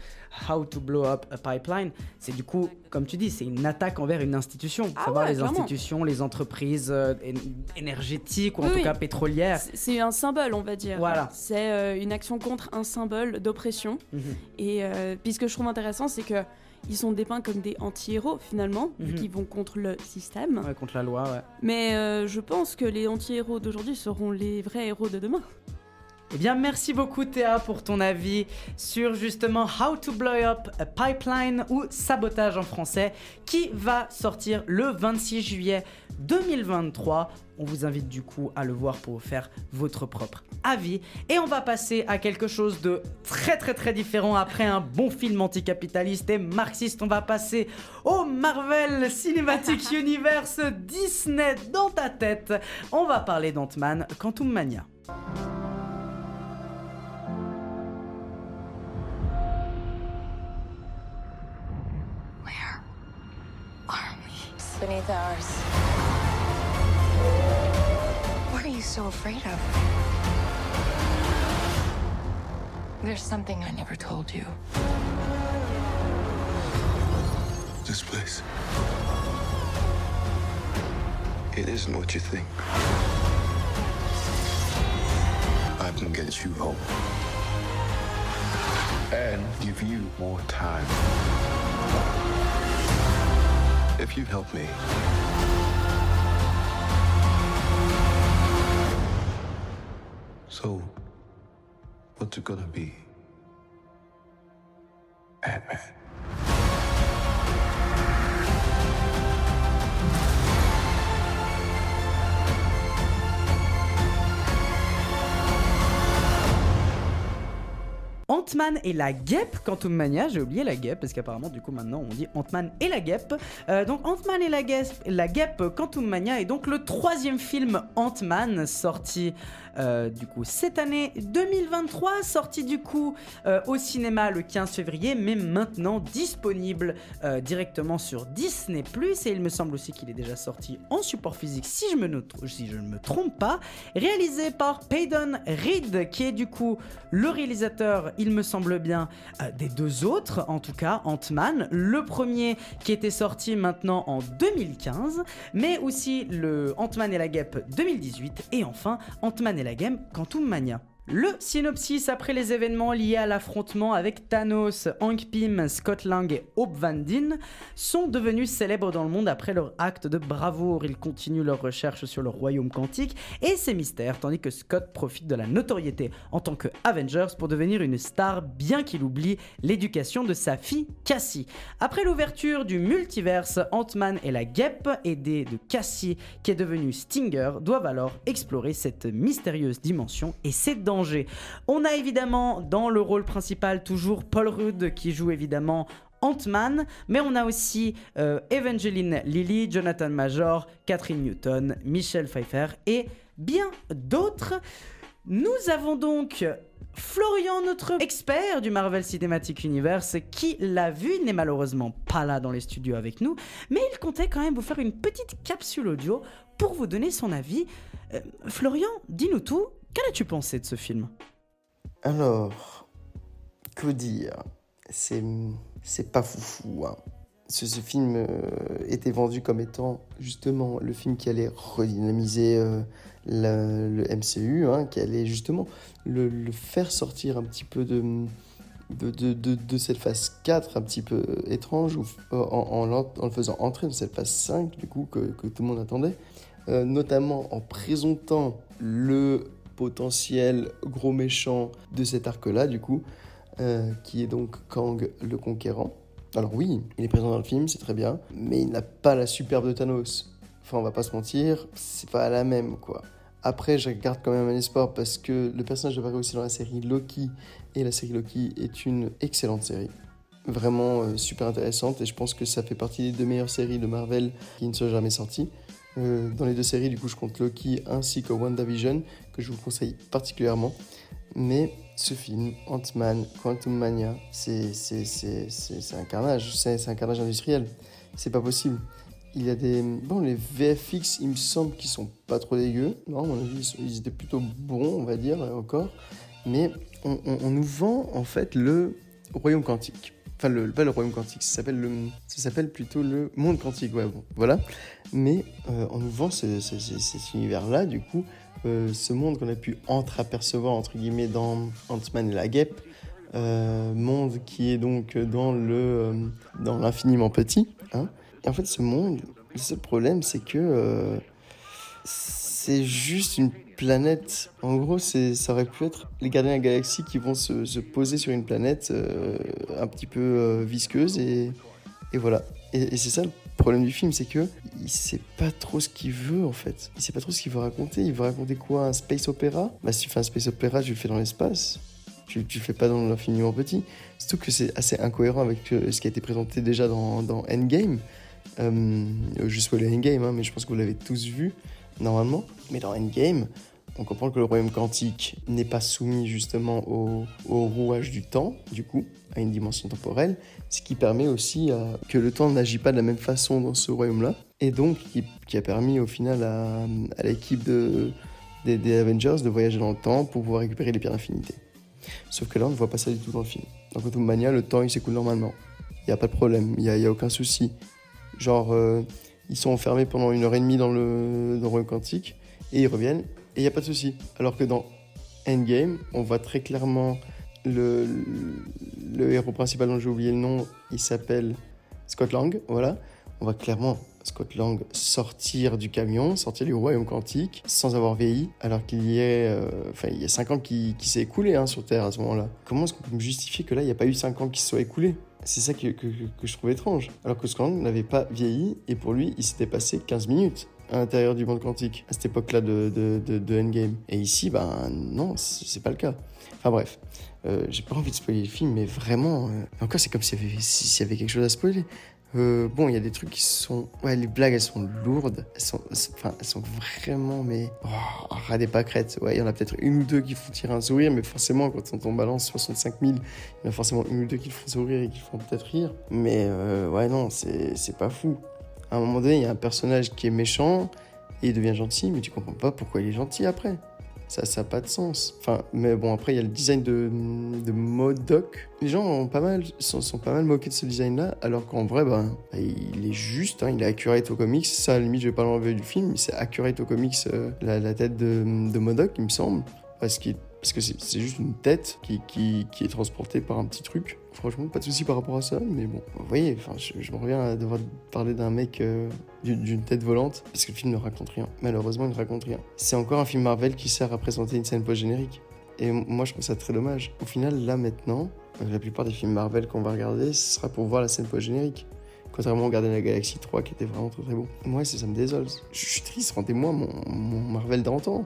How to Blow Up a Pipeline, c'est du coup, comme tu dis, c'est une attaque envers une institution. Ah savoir ouais, les clairement. institutions, les entreprises euh, én- énergétiques ou en Oui, tout cas pétrolières. C'est- C'est un symbole, on va dire. Voilà. C'est euh, une action contre un symbole d'oppression. Mhm. Et euh, puis ce que je trouve intéressant, c'est que ils sont dépeints comme des anti-héros finalement, vu Mhm. qu'ils vont contre le système. Ouais, contre la loi, ouais. Mais euh, je pense que les anti-héros d'aujourd'hui seront les vrais héros de demain. Eh bien, merci beaucoup Théa pour ton avis sur justement How to Blow Up a Pipeline ou Sabotage en français qui va sortir le 26 juillet 2023. On vous invite du coup à le voir pour vous faire votre propre avis. Et on va passer à quelque chose de très très très différent après un bon film anticapitaliste et marxiste. On va passer au Marvel Cinematic Universe Disney dans ta tête. On va parler d'Ant-Man Quantum Mania. Beneath ours. What are you so afraid of? There's something I never told you. This place. It isn't what you think. I can get you home. And give you more time. If you help me. So, what's it gonna be? Ant-Man. Ant-Man et la guêpe, Quantum Mania, j'ai oublié la guêpe, parce qu'apparemment, du coup, maintenant, on dit Ant-Man et la guêpe. Euh, donc, Ant-Man et la guêpe, la guêpe, Quantum Mania est donc le troisième film Ant-Man sorti euh, du coup cette année 2023, sorti du coup euh, au cinéma le 15 février, mais maintenant disponible directement sur Disney ⁇ et il me semble aussi qu'il est déjà sorti en support physique si je, si je ne me trompe pas, réalisé par Peyton Reed, qui est du coup le réalisateur, il me semble bien, des deux autres, en tout cas Ant-Man, le premier qui était sorti maintenant en 2015, mais aussi le Ant-Man et la guêpe 2018, et enfin Ant-Man et la game Quantum Mania. Le synopsis après les événements liés à l'affrontement avec Thanos, Hank Pym, Scott Lang et Hope Van Dyne sont devenus célèbres dans le monde après leur acte de bravoure. Ils continuent leurs recherches sur le royaume quantique et ses mystères, tandis que Scott profite de la notoriété en tant que Avengers pour devenir une star, bien qu'il oublie l'éducation de sa fille Cassie. Après l'ouverture du multiverse, Ant-Man et la guêpe, aidés de Cassie qui est devenue Stinger, doivent alors explorer cette mystérieuse dimension et ses dangers on a évidemment dans le rôle principal toujours Paul Rudd qui joue évidemment Ant-Man, mais on a aussi euh, Evangeline Lilly, Jonathan Major, Catherine Newton, Michelle Pfeiffer et bien d'autres. Nous avons donc Florian, notre expert du Marvel Cinematic Universe, qui l'a vu, n'est malheureusement pas là dans les studios avec nous, mais il comptait quand même vous faire une petite capsule audio pour vous donner son avis. Euh, Florian, dis-nous tout, Qu'en as-tu pensé de ce film? Alors, que dire? C'est c'est pas foufou. Hein. Ce, film euh, était vendu comme étant justement le film qui allait redynamiser euh, le MCU, hein, qui allait justement le, faire sortir un petit peu de, de, de, cette phase 4 un petit peu étrange, ou, en, en, le faisant entrer dans cette phase 5 du coup que, tout le monde attendait, euh, notamment en présentant le potentiel gros méchant de cet arc-là, du coup, euh, qui est donc Kang le Conquérant. Alors oui, il est présent dans le film, c'est très bien, mais il n'a pas la superbe de Thanos. Enfin, on va pas se mentir, c'est pas la même, quoi. Après, je garde quand même un espoir parce que le personnage apparaît aussi dans la série Loki, et la série Loki est une excellente série. Vraiment euh, super intéressante, et je pense que ça fait partie des deux meilleures séries de Marvel qui ne sont jamais sorties. Euh, dans les deux séries, du coup, je compte Loki ainsi que WandaVision, je vous conseille particulièrement. Mais ce film, Ant-Man, Quantum Mania, c'est un carnage, c'est un carnage industriel. C'est pas possible. Il y a des. Bon, les VFX, il me semble qu'ils sont pas trop dégueux. Non, à mon avis, ils étaient plutôt bons, on va dire, encore. Mais on nous vend, en fait, le royaume quantique enfin le, pas le royaume quantique, ça s'appelle le, s'appelle plutôt le monde quantique, voilà. Mais euh, on nous vend ce, cet univers-là, du coup, euh, ce monde qu'on a pu entreapercevoir entre guillemets dans Ant-Man et la Guêpe, euh, monde qui est donc dans le, dans l'infiniment petit. Hein. Et en fait, ce monde, le seul problème, c'est que c'est juste une planète. En gros, ça aurait pu être les gardiens de la galaxie qui vont se, se poser sur une planète euh, un petit peu euh, visqueuse et, voilà. Et, c'est ça le problème du film, c'est que il sait pas trop ce qu'il veut en fait. Il sait pas trop ce qu'il veut raconter. Il veut raconter quoi? Un space opéra? Bah si tu fais un space opéra, tu le fais dans l'espace. Tu, tu le fais pas dans l'infiniment petit. Surtout que c'est assez incohérent avec euh, ce qui a été présenté déjà dans, dans Endgame. Euh, je spoil Endgame, hein, mais je pense que vous l'avez tous vu normalement. Mais dans Endgame, on comprend que le royaume quantique n'est pas soumis justement au, rouage du temps, du coup, à une dimension temporelle, ce qui permet aussi que le temps n'agit pas de la même façon dans ce royaume-là, et donc qui, a permis au final à, l'équipe de, des, Avengers de voyager dans le temps pour pouvoir récupérer les pierres d'infinité. Sauf que là, on ne voit pas ça du tout dans le film. Dans Quantum Mania, le temps il s'écoule normalement. Il n'y a pas de problème, il n'y a, a, aucun souci. Genre, euh, ils sont enfermés pendant une heure et demie dans le, dans le quantique, et ils reviennent, et il n'y a pas de souci. Alors que dans Endgame, on voit très clairement le, le héros principal dont j'ai oublié le nom, il s'appelle Scott Lang, voilà. On voit clairement Scott Lang sortir du camion, sortir du royaume quantique, sans avoir vieilli, alors qu'il y euh, y a 5 ans qui, qui s'est écoulé hein, sur Terre à ce moment-là. Comment est-ce qu'on peut me justifier que là, il n'y a pas eu 5 ans qui se soient écoulés? C'est ça que, que, je trouve étrange. Alors que Scott Lang n'avait pas vieilli, et pour lui, il s'était passé 15 minutes. à l'intérieur du monde quantique à cette époque-là de, de, de, Endgame. Et ici, ben non, c'est pas le cas. Enfin bref, euh, j'ai pas envie de spoiler le film, mais vraiment, euh, encore c'est comme s'il s'il y avait quelque chose à spoiler. Euh, bon, il y a des trucs qui sont. Ouais, les blagues, elles sont lourdes. Elles sont, enfin, elles sont vraiment, mais. Oh, ras des pâquerettes. Ouais, il y en a peut-être une ou deux qui font tirer un sourire, mais forcément, quand on balance 65 000, il y en a forcément une ou deux qui font sourire et qui font peut-être rire. Mais euh, ouais, non, c'est pas fou. À un moment donné, il y a un personnage qui est méchant et il devient gentil, mais tu comprends pas pourquoi il est gentil après ça n'a pas de sens. Enfin, mais bon, après, il y a le design de, de Modoc. Les gens ont pas mal, sont, sont pas mal moqués de ce design-là, alors qu'en vrai, bah, il est juste, hein, il est accurate au comics. Ça, à la limite, je vais pas l'enlever du film, c'est accurate au comics, euh, la, tête de, de Modoc, il me semble. Parce parce que c'est juste une tête qui, qui, qui, est transportée par un petit truc. Franchement, pas de souci par rapport à ça, mais bon, vous voyez, enfin, je, me reviens à devoir parler d'un mec euh, d'une tête volante, parce que le film ne raconte rien. Malheureusement, il ne raconte rien. C'est encore un film Marvel qui sert à présenter une scène post-générique. Et moi, je trouve ça très dommage. Au final, là, maintenant, euh, la plupart des films Marvel qu'on va regarder, ce sera pour voir la scène post-générique. Contrairement au Gardien de la Galaxie 3 qui était vraiment très très bon. Moi, ça, me désole. Je suis triste, rendez-moi mon, mon Marvel d'antan.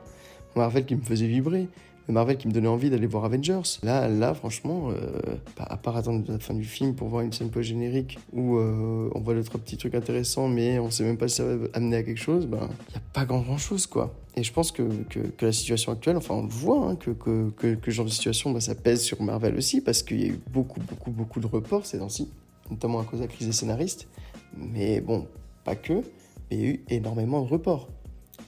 Marvel qui me faisait vibrer Marvel qui me donnait envie d'aller voir Avengers. Là, là franchement, euh, bah, à part attendre la fin du film pour voir une scène post-générique où euh, on voit deux, trois petits trucs intéressants, mais on sait même pas si ça va amener à quelque chose, il ben, n'y a pas grand-chose, quoi. Et je pense que, que, la situation actuelle, enfin, on voit, hein, que, que, que, genre de situation, ben, ça pèse sur Marvel aussi, parce qu'il y a eu beaucoup, beaucoup, beaucoup de reports ces temps-ci, notamment à cause de la crise des scénaristes. Mais bon, pas que, mais il y a eu énormément de reports.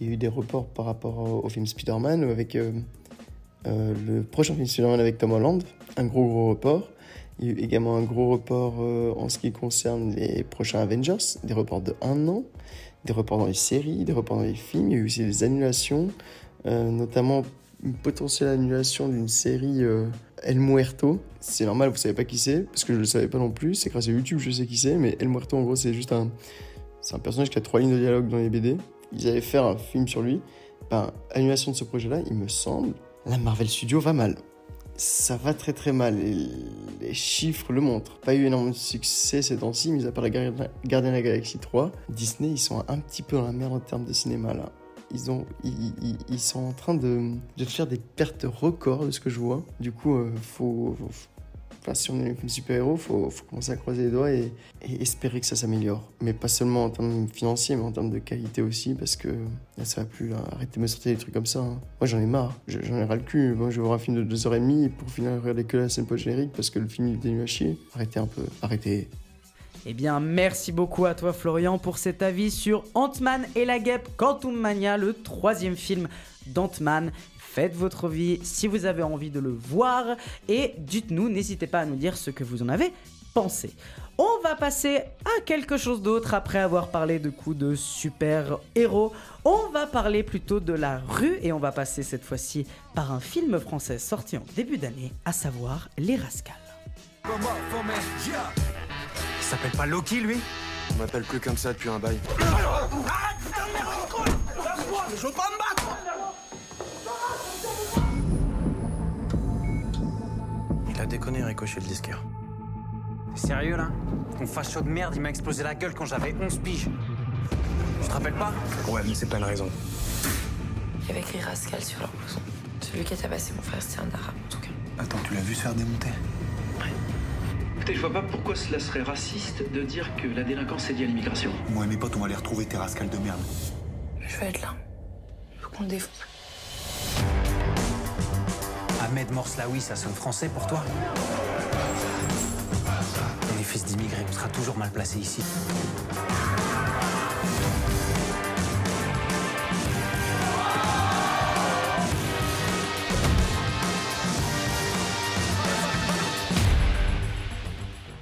Il y a eu des reports par rapport au, film Spider-Man avec. Euh, euh, le prochain film Spider-Man avec Tom Holland, un gros gros report. Il y a eu également un gros report euh, en ce qui concerne les prochains Avengers, des reports de un an, des reports dans les séries, des reports dans les films. Il y a eu aussi des annulations, euh, notamment une potentielle annulation d'une série El Muerto. C'est normal, vous savez pas qui c'est, parce que je le savais pas non plus. C'est grâce à YouTube je sais qui c'est, mais El Muerto en gros c'est juste un, c'est un personnage qui a trois lignes de dialogue dans les BD. Ils avaient fait un film sur lui. Ben, annulation de ce projet-là, il me semble, la Marvel Studio va mal. Ça va très très mal les chiffres le montrent. Pas eu énormément de succès ces temps-ci, mis à part la Gardien de la Galaxie 3. Disney, ils sont un petit peu dans la merde en termes de cinéma là. Ils, ont, ils, sont en train de, faire des pertes records de ce que je vois. Du coup, euh, faut, si on est un film super-héros, il faut, commencer à croiser les doigts et, espérer que ça s'améliore. Mais pas seulement en termes financiers, mais en termes de qualité aussi, parce que là, ça va plus. Arrêtez de me sortir des trucs comme ça. Hein. Moi, j'en ai marre. J'en ai ras le cul. Moi, je vais voir un film de 2h30 pour finir regarder que la scène post-générique parce que le film il était à chier. Arrêtez un peu. Arrêtez. Eh bien, merci beaucoup à toi, Florian, pour cet avis sur Ant-Man et la guêpe Quantum Mania, le troisième film d'Ant-Man faites votre vie si vous avez envie de le voir et dites-nous, n'hésitez pas à nous dire ce que vous en avez pensé. On va passer à quelque chose d'autre après avoir parlé de coups de super-héros. On va parler plutôt de la rue et on va passer cette fois-ci par un film français sorti en début d'année, à savoir Les Rascals. Il s'appelle pas Loki lui? On m'appelle plus comme ça depuis un bail. Je veux pas me battre Il a déconné, Ricochet, le disquaire. T'es sérieux, là? Ton facho de merde, il m'a explosé la gueule quand j'avais 11 piges. Tu te rappelles pas? Ouais, mais c'est pas une raison. Il y avait écrit Rascal sur leur blouson. Celui qui a tabassé mon frère, c'était un arabe, en tout cas. Attends, tu l'as vu se faire démonter? Ouais. Écoutez, je vois pas pourquoi cela serait raciste de dire que la délinquance est liée à l'immigration. Moi et mes potes, on va aller retrouver tes rascals de merde. Je vais être là. Faut qu'on le défonce. Ahmed Morslaoui, ça sonne français pour toi On fils d'immigrés, on sera toujours mal placé ici.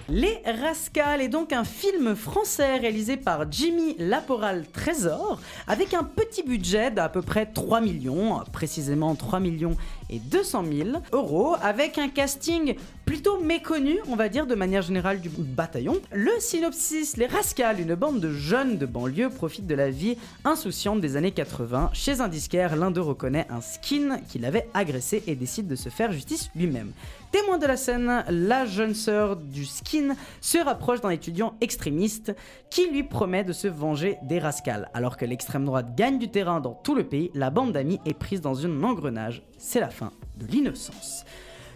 Les Rascals est donc un film français réalisé par Jimmy Laporal Trésor avec un petit budget d'à peu près 3 millions, précisément 3 millions et 200 000 euros, avec un casting plutôt méconnu, on va dire, de manière générale du bataillon. Le synopsis, les Rascals, une bande de jeunes de banlieue profitent de la vie insouciante des années 80. Chez un disquaire, l'un d'eux reconnaît un skin qu'il avait agressé et décide de se faire justice lui-même. Témoin de la scène, la jeune sœur du skin se rapproche d'un étudiant extrémiste qui lui promet de se venger des Rascals. Alors que l'extrême droite gagne du terrain dans tout le pays, la bande d'amis est prise dans un engrenage. C'est la fin de l'innocence.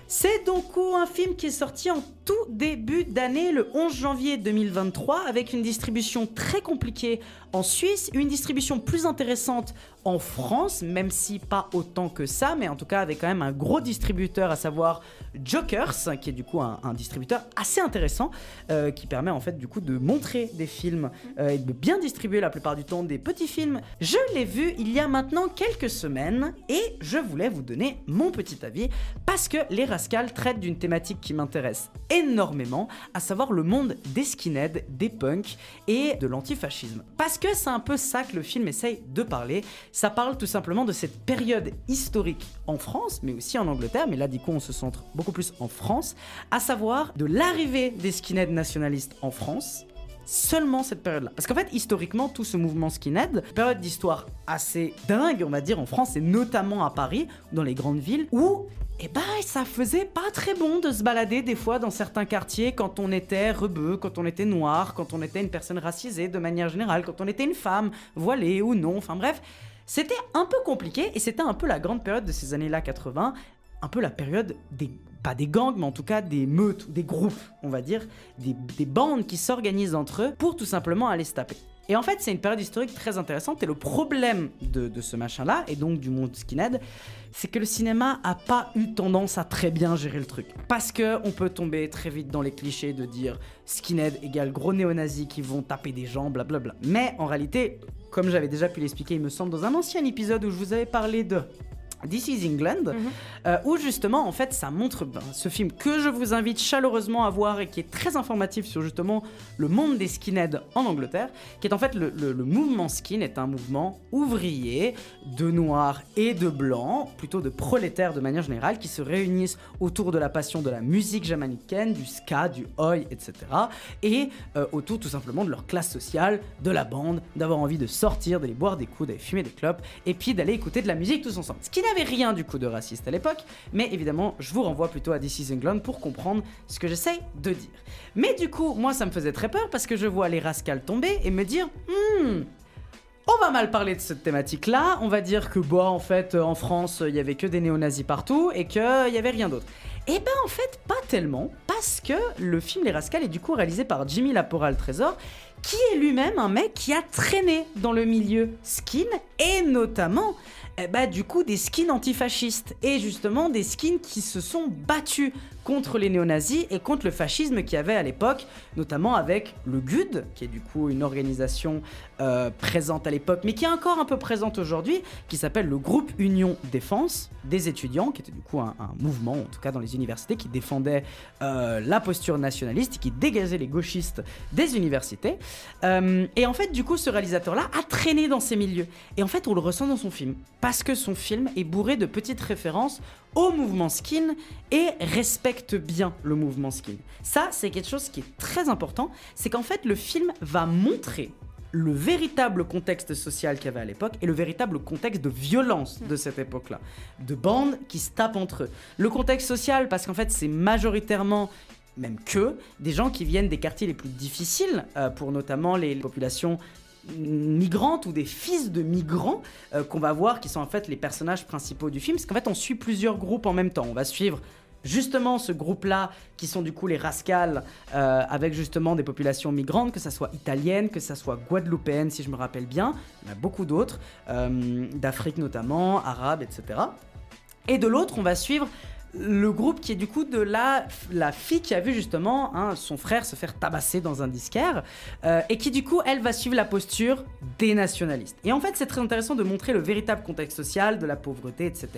C'est donc un film qui est sorti en tout début d'année, le 11 janvier 2023, avec une distribution très compliquée en Suisse, une distribution plus intéressante en France, même si pas autant que ça, mais en tout cas avec quand même un gros distributeur, à savoir Jokers, qui est du coup un, un distributeur assez intéressant, euh, qui permet en fait du coup de montrer des films euh, et de bien distribuer la plupart du temps des petits films. Je l'ai vu il y a maintenant quelques semaines et je voulais vous donner mon petit avis parce que Les Rascals traitent d'une thématique qui m'intéresse énormément, à savoir le monde des skinheads, des punks et de l'antifascisme. Parce que c'est un peu ça que le film essaye de parler. Ça parle tout simplement de cette période historique en France, mais aussi en Angleterre, mais là du coup on se centre beaucoup plus en France, à savoir de l'arrivée des skinheads nationalistes en France, seulement cette période-là. Parce qu'en fait, historiquement, tout ce mouvement skinhead, période d'histoire assez dingue, on va dire, en France, et notamment à Paris, dans les grandes villes, où eh ben, ça faisait pas très bon de se balader des fois dans certains quartiers quand on était rebeu, quand on était noir, quand on était une personne racisée de manière générale, quand on était une femme, voilée ou non, enfin bref. C'était un peu compliqué et c'était un peu la grande période de ces années-là 80, un peu la période des pas des gangs, mais en tout cas des meutes, des groupes, on va dire, des, des bandes qui s'organisent entre eux pour tout simplement aller se taper. Et en fait, c'est une période historique très intéressante. Et le problème de, de ce machin-là, et donc du monde skinhead, c'est que le cinéma a pas eu tendance à très bien gérer le truc. Parce que on peut tomber très vite dans les clichés de dire skinhead égale gros néo-nazis qui vont taper des gens, blablabla. Mais en réalité, comme j'avais déjà pu l'expliquer, il me semble, dans un ancien épisode où je vous avais parlé de This is England, euh, où justement, en fait, ça montre ben, ce film que je vous invite chaleureusement à voir et qui est très informatif sur justement le monde des skinheads en Angleterre, qui est en fait le, le- le mouvement skin est un mouvement ouvrier de noirs et de blancs, plutôt de prolétaires de manière générale, qui se réunissent autour de la passion de la musique jamaïcaine, du ska, du oi, etc. Et euh, autour tout simplement de leur classe sociale, de la bande, d'avoir envie de sortir, d'aller boire des coups, d'aller fumer des clopes, et puis d'aller écouter de la musique tous ensemble. Ce qui n'avait rien du coup de raciste à l'époque, mais évidemment, je vous renvoie plutôt à This is England pour comprendre ce que j'essaye de dire. Mais du coup, moi ça me faisait très peur parce que je vois les rascals tomber et me dire, hmm, on va mal parler de cette thématique-là. On va dire que, bah, en fait, euh, en France, il y avait que des néo-nazis partout et qu'il y avait rien d'autre. Et ben, en fait, pas tellement, parce que le film Les Rascals est du coup réalisé par Jimmy Laporal Trésor, qui est lui-même un mec qui a traîné dans le milieu skin et notamment. Eh bah, du coup, des skins antifascistes. Et justement des skins qui se sont battus contre les néo-nazis et contre le fascisme qu'il y avait à l'époque, notamment avec le GUD, qui est du coup une organisation euh, présente à l'époque, mais qui est encore un peu présente aujourd'hui, qui s'appelle le Groupe Union Défense des étudiants, qui était du coup un, mouvement, en tout cas dans les universités, qui défendait euh, la posture nationaliste, qui dégageait les gauchistes des universités. Euh, et en fait, du coup, ce réalisateur-là a traîné dans ces milieux. Et en fait, on le ressent dans son film, parce que son film est bourré de petites références au mouvement skin et respecte bien le mouvement skin. Ça, c'est quelque chose qui est très important, c'est qu'en fait, le film va montrer le véritable contexte social qu'il y avait à l'époque et le véritable contexte de violence de cette époque-là. De bandes qui se tapent entre eux. Le contexte social, parce qu'en fait, c'est majoritairement même que des gens qui viennent des quartiers les plus difficiles, euh, pour notamment les populations migrantes ou des fils de migrants euh, qu'on va voir qui sont en fait les personnages principaux du film parce qu'en fait on suit plusieurs groupes en même temps on va suivre justement ce groupe-là, qui sont du coup les rascals, euh, avec justement des populations migrantes, que ça soit italienne, que ça soit guadeloupéenne, si je me rappelle bien. Il a beaucoup d'autres, euh, d'Afrique notamment, arabes, etc. Et de l'autre, on va suivre le groupe qui est du coup de la, la fille qui a vu justement hein, son frère se faire tabasser dans un disquaire euh, et qui du coup elle va suivre la posture des nationalistes. Et en fait c'est très intéressant de montrer le véritable contexte social, de la pauvreté, etc.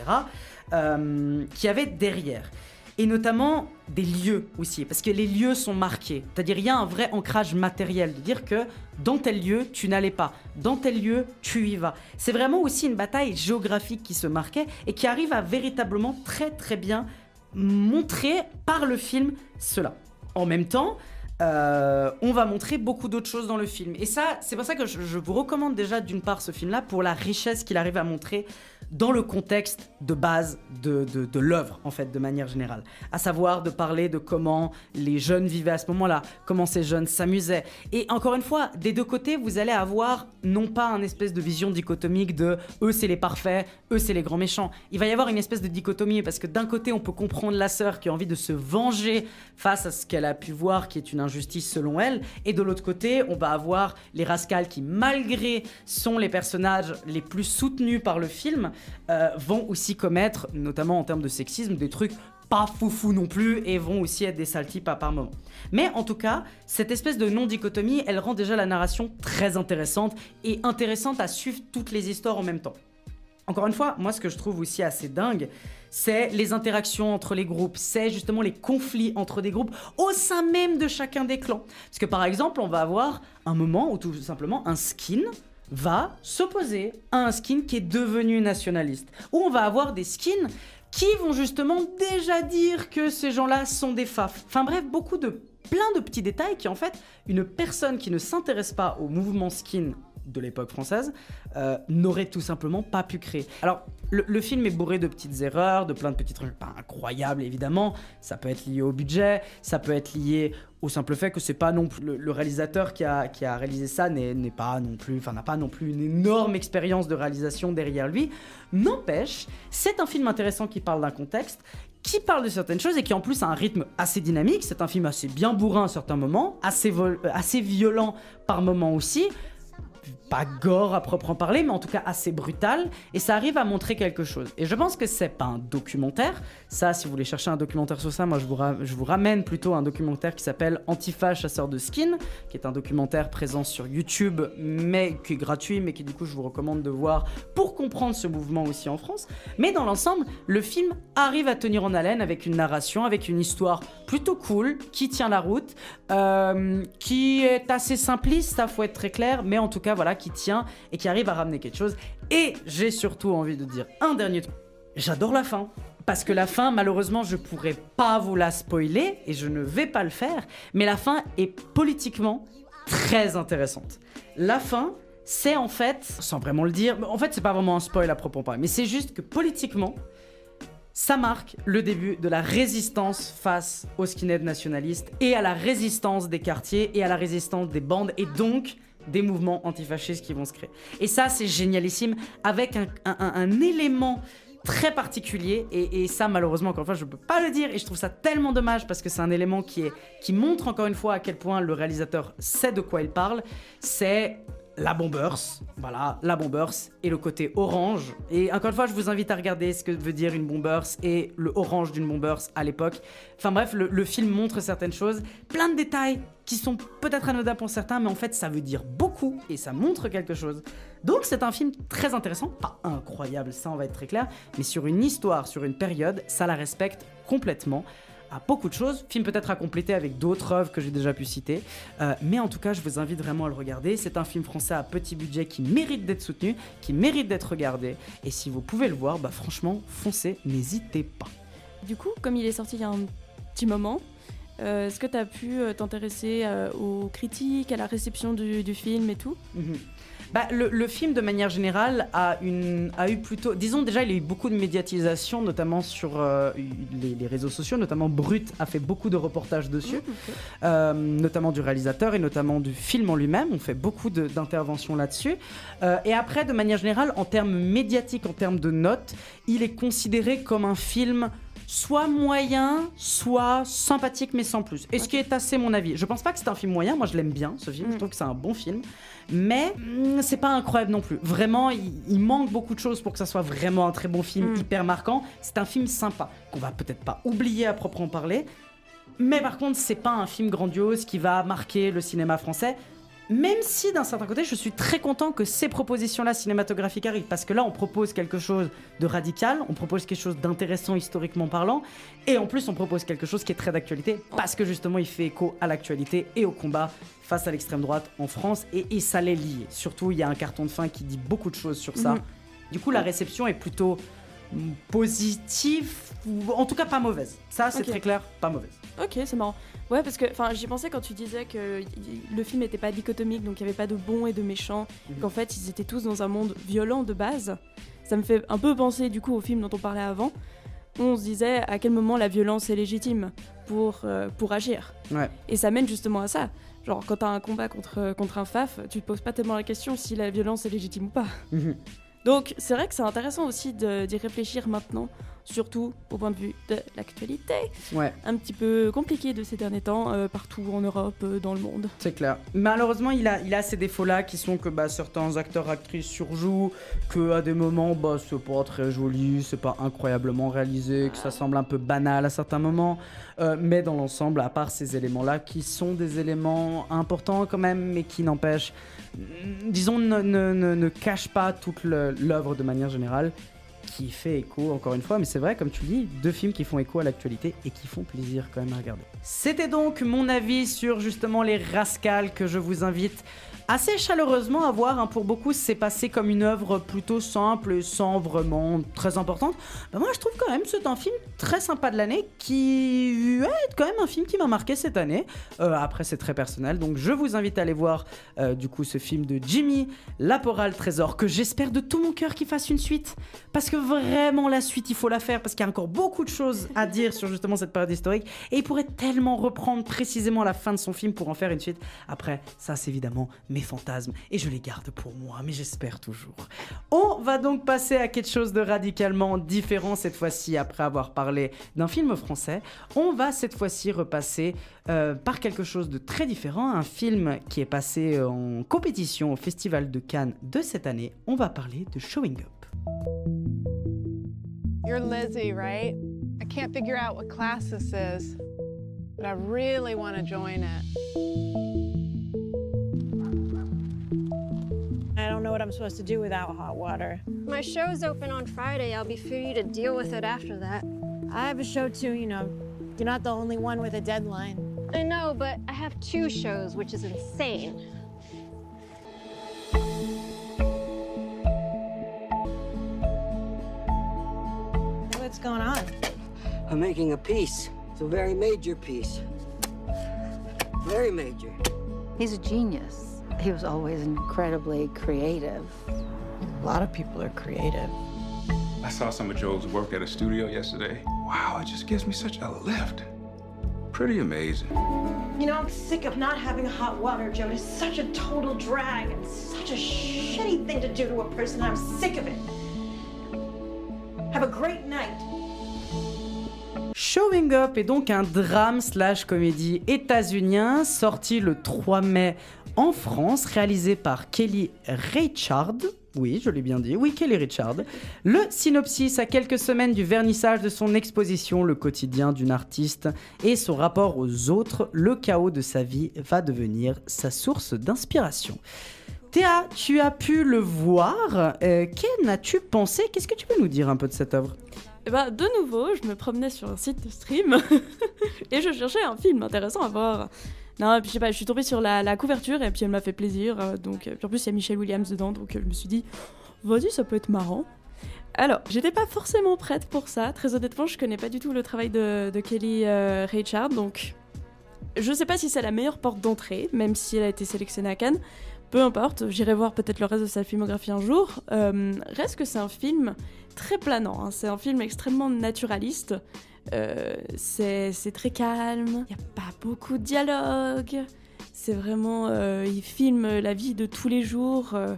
euh, qu'il y avait derrière. Et notamment des lieux aussi, parce que les lieux sont marqués. C'est-à-dire il y a un vrai ancrage matériel, de dire que dans tel lieu, tu n'allais pas. Dans tel lieu, tu y vas. C'est vraiment aussi une bataille géographique qui se marquait et qui arrive à véritablement très très bien montrer par le film cela. En même temps, euh, on va montrer beaucoup d'autres choses dans le film. Et ça, c'est pour ça que je, je vous recommande déjà d'une part ce film-là pour la richesse qu'il arrive à montrer dans le contexte de base de, de, l'œuvre, en fait, de manière générale. À savoir de parler de comment les jeunes vivaient à ce moment-là, comment ces jeunes s'amusaient. Et encore une fois, des deux côtés, vous allez avoir non pas un espèce de vision dichotomique de eux c'est les parfaits, eux c'est les grands méchants. Il va y avoir une espèce de dichotomie parce que d'un côté, on peut comprendre la sœur qui a envie de se venger face à ce qu'elle a pu voir qui est une injustice selon elle. Et de l'autre côté, on va avoir les rascals qui, malgré sont les personnages les plus soutenus par le film, euh, vont aussi commettre, notamment en termes de sexisme, des trucs pas foufou non plus et vont aussi être des sales types à par moment. Mais en tout cas, cette espèce de non-dichotomie, elle rend déjà la narration très intéressante et intéressante à suivre toutes les histoires en même temps. Encore une fois, moi ce que je trouve aussi assez dingue, c'est les interactions entre les groupes, c'est justement les conflits entre des groupes au sein même de chacun des clans. Parce que par exemple, on va avoir un moment où tout simplement un skin va s'opposer à un skin qui est devenu nationaliste. Où on va avoir des skins qui vont justement déjà dire que ces gens-là sont des faf. Enfin bref, beaucoup de plein de petits détails qui en fait, une personne qui ne s'intéresse pas au mouvement skin de l'époque française euh, n'aurait tout simplement pas pu créer. Alors, le, film est bourré de petites erreurs, de plein de petits trucs pas incroyables évidemment. Ça peut être lié au budget, ça peut être lié au simple fait que c'est pas non plus le, réalisateur qui a, qui a réalisé ça n'est pas non plus, enfin n'a pas non plus une énorme expérience de réalisation derrière lui. N'empêche, c'est un film intéressant qui parle d'un contexte, qui parle de certaines choses et qui en plus a un rythme assez dynamique. C'est un film assez bien bourrin à certains moments, assez, assez violent par moments aussi pas gore à proprement parler, mais en tout cas assez brutal, et ça arrive à montrer quelque chose. Et je pense que c'est pas un documentaire. Ça, si vous voulez chercher un documentaire sur ça, moi je vous, je vous ramène plutôt un documentaire qui s'appelle Antifa chasseur de skin, qui est un documentaire présent sur YouTube, mais qui est gratuit, mais qui du coup je vous recommande de voir pour comprendre ce mouvement aussi en France. Mais dans l'ensemble, le film arrive à tenir en haleine avec une narration, avec une histoire plutôt cool, qui tient la route, euh, qui est assez simpliste, ça faut être très clair, mais en tout cas voilà qui tient et qui arrive à ramener quelque chose. Et j'ai surtout envie de dire un dernier truc. J'adore la fin. Parce que la fin, malheureusement, je pourrais pas vous la spoiler et je ne vais pas le faire. Mais la fin est politiquement très intéressante. La fin, c'est en fait, sans vraiment le dire, en fait, c'est pas vraiment un spoil à propos parler, mais c'est juste que politiquement, ça marque le début de la résistance face aux skinheads nationalistes et à la résistance des quartiers et à la résistance des bandes et donc des mouvements antifascistes qui vont se créer. Et ça, c'est génialissime, avec un, élément très particulier, et, et, ça, malheureusement, encore une fois, je peux pas le dire, et je trouve ça tellement dommage parce que c'est un élément qui, est, qui montre encore une fois à quel point le réalisateur sait de quoi il parle, c'est la bombers, voilà, la bombers et le côté orange. Et encore une fois, je vous invite à regarder ce que veut dire une bombers et le orange d'une bombers à l'époque. Enfin bref, le, le, film montre certaines choses, plein de détails qui sont peut-être anodins pour certains, mais en fait ça veut dire beaucoup et ça montre quelque chose. Donc c'est un film très intéressant, pas incroyable, ça on va être très clair, mais sur une histoire, sur une période, ça la respecte complètement à beaucoup de choses. Film peut-être à compléter avec d'autres œuvres que j'ai déjà pu citer. Euh, mais en tout cas, je vous invite vraiment à le regarder. C'est un film français à petit budget qui mérite d'être soutenu, qui mérite d'être regardé. Et si vous pouvez le voir, bah franchement, foncez, n'hésitez pas. Du coup, comme il est sorti il y a un petit moment, euh, est-ce que tu as pu euh, t'intéresser euh, aux critiques, à la réception du, du film et tout? Mm -hmm. Bah, le, le, film, de manière générale, a, une, a eu plutôt. Disons déjà, il a eu beaucoup de médiatisation, notamment sur euh, les, les, réseaux sociaux, notamment Brut a fait beaucoup de reportages dessus, mmh, okay. euh, notamment du réalisateur et notamment du film en lui-même. On fait beaucoup d'interventions là-dessus. Euh, et après, de manière générale, en termes médiatiques, en termes de notes, il est considéré comme un film soit moyen, soit sympathique mais sans plus. Et okay. ce qui est assez mon avis. Je pense pas que c'est un film moyen, moi je l'aime bien ce film, mm. je trouve que c'est un bon film, mais mm, c'est pas incroyable non plus. Vraiment, il, il, manque beaucoup de choses pour que ça soit vraiment un très bon film, mm. hyper marquant. C'est un film sympa, qu'on va peut-être pas oublier à proprement parler, mais par contre, c'est pas un film grandiose qui va marquer le cinéma français. Même si d'un certain côté, je suis très content que ces propositions-là cinématographiques arrivent, parce que là, on propose quelque chose de radical, on propose quelque chose d'intéressant historiquement parlant, et en plus, on propose quelque chose qui est très d'actualité, parce que justement, il fait écho à l'actualité et au combat face à l'extrême droite en France, et, et ça l'est lié. Surtout, il y a un carton de fin qui dit beaucoup de choses sur ça. Mmh. Du coup, la réception est plutôt positive, ou en tout cas pas mauvaise. Ça, c'est très clair, pas mauvaise. Ok, c'est marrant. Ouais, parce que j'y pensais quand tu disais que le film n'était pas dichotomique, donc il n'y avait pas de bons et de méchants, Mhm. qu'en fait ils étaient tous dans un monde violent de base. Ça me fait un peu penser du coup au film dont on parlait avant. On se disait à quel moment la violence est légitime pour, euh, pour agir. Ouais. Et ça mène justement à ça. Genre, quand t'as un combat contre, contre un faf, tu te poses pas tellement la question si la violence est légitime ou pas. Mhm. Donc, c'est vrai que c'est intéressant aussi d'y réfléchir maintenant, surtout au point de vue de l'actualité. Ouais. Un petit peu compliqué de ces derniers temps, euh, partout en Europe, euh, dans le monde. C'est clair. Malheureusement, il a, il a ces défauts-là qui sont que bah, certains acteurs, actrices surjouent, que à des moments, bah, c'est pas très joli, c'est pas incroyablement réalisé, que ça semble un peu banal à certains moments. Euh, mais dans l'ensemble, à part ces éléments-là, qui sont des éléments importants quand même, mais qui n'empêchent, disons, ne, ne, ne, cachent pas toute le- l'œuvre de manière générale qui fait écho, encore une fois, mais c'est vrai, comme tu dis, deux films qui font écho à l'actualité et qui font plaisir quand même à regarder. C'était donc mon avis sur justement les Rascals que je vous invite assez chaleureusement à voir. hein. Pour beaucoup, c'est passé comme une œuvre plutôt simple sans vraiment très importante. Bah, moi, je trouve quand même c'est un film très sympa de l'année qui est quand même un film qui m'a marqué cette année. Euh, après, c'est très personnel, donc je vous invite à aller voir euh, du coup ce film de Jimmy Laporal Trésor que j'espère de tout mon cœur qu'il fasse une suite parce que vraiment la suite il faut la faire parce qu'il y a encore beaucoup de choses à dire sur justement cette période historique et il pourrait tellement reprendre précisément la fin de son film pour en faire une suite. Après, ça c'est évidemment mes fantasmes et je les garde pour moi, mais j'espère toujours. On va donc passer à quelque chose de radicalement différent cette fois-ci après avoir parlé d'un film français. On va cette fois-ci repasser euh, par quelque chose de très différent, un film qui est passé en compétition au Festival de Cannes de cette année. On va parler de Showing Up. You're Lizzie, right? I can't figure out what class this is, but I really want to join it. I don't know what I'm supposed to do without hot water. My show's open on Friday. I'll be free to deal with it after that. I have a show too, you know. You're not the only one with a deadline. I know, but I have two shows, which is insane. What's going on? I'm making a piece. It's a very major piece. Very major. He's a genius. He was always incredibly creative. A lot of people are creative. I saw some of Joel's work at a studio yesterday. Wow, it just gives me such a lift. Pretty amazing. You know, I'm sick of not having hot water, Joe. It's such a total drag and such a shitty thing to do to a person. I'm sick of it. Have a great night. Showing Up est donc un drame slash comédie états-unien sorti le 3 mai en France, réalisé par Kelly Richard. Oui, je l'ai bien dit. Oui, Kelly Richard. Le synopsis à quelques semaines du vernissage de son exposition, le quotidien d'une artiste et son rapport aux autres, le chaos de sa vie va devenir sa source d'inspiration. Théa, tu as pu le voir. Euh, Qu'en as-tu pensé? Qu'est-ce que tu peux nous dire un peu de cette œuvre? Et bah, de nouveau, je me promenais sur un site de stream et je cherchais un film intéressant à voir. Non, puis je sais pas, je suis tombée sur la, couverture et puis elle m'a fait plaisir. euh, donc, euh, en plus, il y a Michelle Williams dedans, donc euh, je me suis dit, vas-y, ça peut être marrant. Alors, j'étais pas forcément prête pour ça. Très honnêtement, je connais pas du tout le travail de, Kelly euh, Richard, donc je sais pas si c'est la meilleure porte d'entrée, même si elle a été sélectionnée à Cannes. Peu importe, j'irai voir peut-être le reste de sa filmographie un jour. Reste que c'est un film très planant, hein. c'est un film extrêmement naturaliste. Euh, c'est très calme, il n'y a pas beaucoup de dialogue. C'est vraiment. euh, il filme la vie de tous les jours. euh,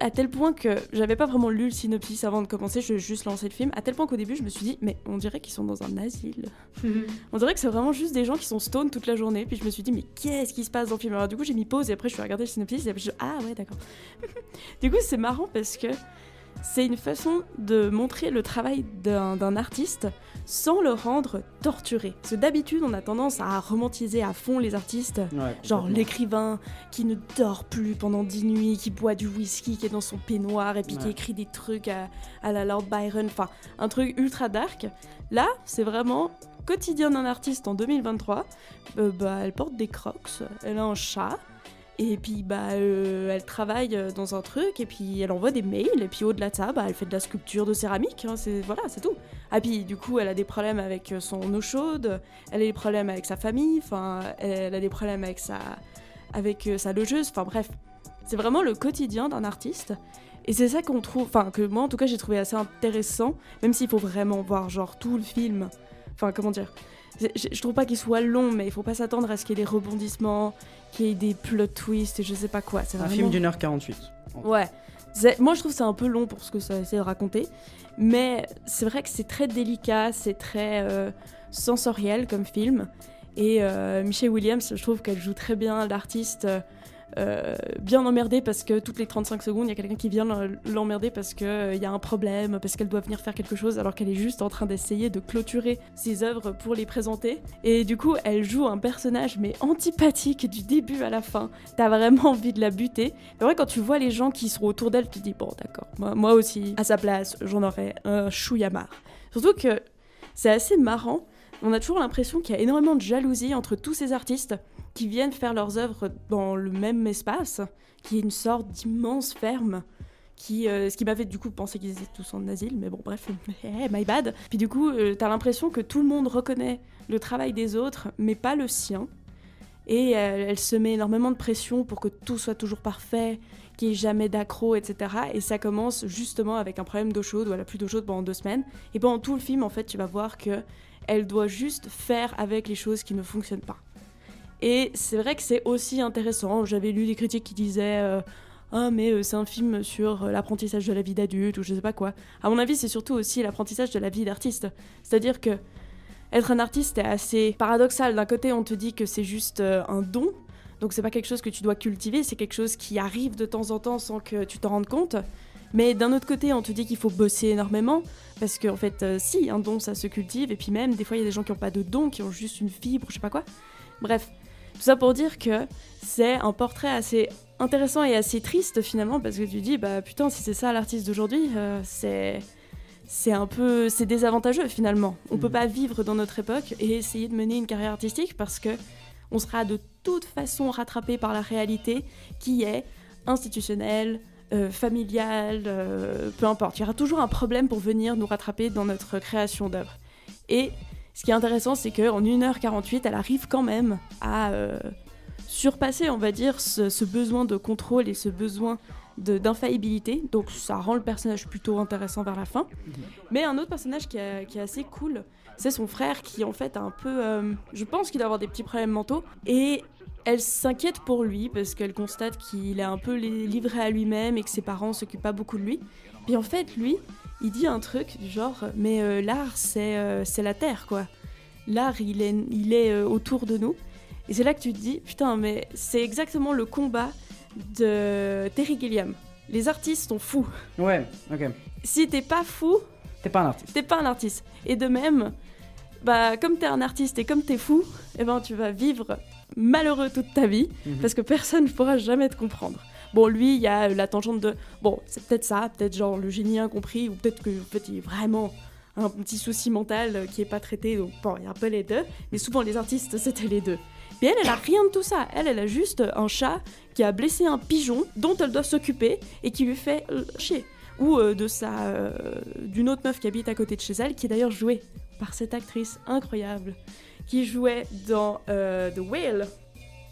à tel point que j'avais pas vraiment lu le synopsis avant de commencer, je juste lancé le film. À tel point qu'au début, je me suis dit, mais on dirait qu'ils sont dans un asile. on dirait que c'est vraiment juste des gens qui sont stone toute la journée. Puis je me suis dit, mais qu'est-ce qui se passe dans le film? Alors du coup, j'ai mis pause et après, je suis regardé le synopsis et après, je ah ouais, d'accord. du coup, c'est marrant parce que c'est une façon de montrer le travail d'un artiste sans le rendre torturé. Parce que d'habitude, on a tendance à romantiser à fond les artistes. Ouais, Genre l'écrivain qui ne dort plus pendant dix nuits, qui boit du whisky, qui est dans son peignoir et puis qui écrit des trucs à, à la Lord Byron. Enfin, un truc ultra dark. Là, c'est vraiment quotidien d'un artiste en 2023. Euh, bah, elle porte des crocs, elle a un chat. Et puis bah euh, elle travaille euh, dans un truc et puis elle envoie des mails et puis au-delà de ça bah elle fait de la sculpture de céramique hein, c'est voilà c'est tout. Ah puis du coup elle a des problèmes avec euh, son eau chaude, elle a des problèmes avec sa famille, enfin elle a des problèmes avec sa avec sa logeuse, enfin bref. C'est vraiment le quotidien d'un artiste. Et c'est ça qu'on trouve, enfin que moi en tout cas j'ai trouvé assez intéressant même s'il faut vraiment voir genre tout le film, enfin comment dire? Je, je trouve pas qu'il soit long, mais il faut pas s'attendre à ce qu'il y ait des rebondissements, qu'il y ait des plot twists et je sais pas quoi. C'est Un film d'une heure 48. Ouais. Moi, je trouve que c'est un peu long pour ce que ça essaie de raconter. Mais c'est vrai que c'est très délicat, c'est très euh, sensoriel comme film. Et euh, Michelle Williams, je trouve qu'elle joue très bien l'artiste. euh, euh, bien emmerdée parce que toutes les 35 secondes, il y a quelqu'un qui vient l'emmerder parce qu'il y a un problème, parce qu'elle doit venir faire quelque chose alors qu'elle est juste en train d'essayer de clôturer ses œuvres pour les présenter. Et du coup, elle joue un personnage mais antipathique du début à la fin. T'as vraiment envie de la buter. C'est vrai, quand tu vois les gens qui sont autour d'elle, tu te dis, bon, d'accord, moi, moi aussi, à sa place, j'en aurais un chouïa marre. Surtout que c'est assez marrant. On a toujours l'impression qu'il y a énormément de jalousie entre tous ces artistes qui viennent faire leurs œuvres dans le même espace, qui est une sorte d'immense ferme. Qui, euh, ce qui m'a fait du coup penser qu'ils étaient tous en asile, mais bon bref, my bad. Puis du coup, euh, t'as l'impression que tout le monde reconnaît le travail des autres, mais pas le sien. Et euh, elle se met énormément de pression pour que tout soit toujours parfait, qu'il n'y ait jamais d'accro, etc. Et ça commence justement avec un problème d'eau chaude, où elle plus d'eau chaude pendant deux semaines. Et pendant tout le film, en fait, tu vas voir que elle doit juste faire avec les choses qui ne fonctionnent pas. Et c'est vrai que c'est aussi intéressant. J'avais lu des critiques qui disaient euh, Ah, mais euh, c'est un film sur euh, l'apprentissage de la vie d'adulte ou je sais pas quoi. À mon avis, c'est surtout aussi l'apprentissage de la vie d'artiste. C'est-à-dire que être un artiste est assez paradoxal. D'un côté, on te dit que c'est juste un don. Donc c'est pas quelque chose que tu dois cultiver, c'est quelque chose qui arrive de temps en temps sans que tu t'en rendes compte. Mais d'un autre côté, on te dit qu'il faut bosser énormément, parce qu'en fait, si, un don, ça se cultive, et puis même, des fois, il y a des gens qui n'ont pas de don, qui ont juste une fibre, je sais pas quoi. Bref, tout ça pour dire que c'est un portrait assez intéressant et assez triste finalement, parce que tu dis, bah putain, si c'est ça l'artiste d'aujourd'hui, euh, c'est c'est un peu c'est désavantageux finalement. On peut pas vivre dans notre époque et essayer de mener une carrière artistique parce que on sera de toute façon rattrapé par la réalité qui est institutionnelle, euh, familiale, euh, peu importe. Il y aura toujours un problème pour venir nous rattraper dans notre création d'œuvre. Et ce qui est intéressant, c'est qu'en 1h48, elle arrive quand même à euh, surpasser, on va dire, ce, besoin de contrôle et ce besoin d'infaillibilité. Donc ça rend le personnage plutôt intéressant vers la fin. Mais un autre personnage qui, est- assez cool, c'est son frère qui en fait a un peu... euh, je pense qu'il doit avoir des petits problèmes mentaux. Et elle s'inquiète pour lui parce qu'elle constate qu'il est un peu li- livré à lui-même et que ses parents s'occupent pas beaucoup de lui. Puis en fait, lui, il dit un truc du genre, mais euh, l'art, c'est euh, c'est la terre, quoi. L'art, il est, il est euh, autour de nous. Et c'est là que tu te dis, putain, mais c'est exactement le combat de Terry Gilliam. Les artistes sont fous. Ouais, ok. Si t'es pas fou, T'es pas un artiste. t'es pas un artiste. Et de même, bah comme t'es un artiste et comme t'es fou, eh ben tu vas vivre malheureux toute ta vie Mhm. parce que personne ne pourra jamais te comprendre. Bon, lui, il y a la tangente de bon, c'est peut-être ça, peut-être genre le génie incompris ou peut-être que fait il est vraiment un petit souci mental euh, qui est pas traité. Donc bon, il y a un peu les deux, mais souvent les artistes c'était les deux. Mais elle, elle a rien de tout ça. Elle, elle a juste un chat qui a blessé un pigeon dont elle doit s'occuper et qui lui fait euh, chier. Ou euh, de sa, euh, d'une autre meuf qui habite à côté de chez elle, qui est d'ailleurs jouée par cette actrice incroyable, qui jouait dans euh, The Whale,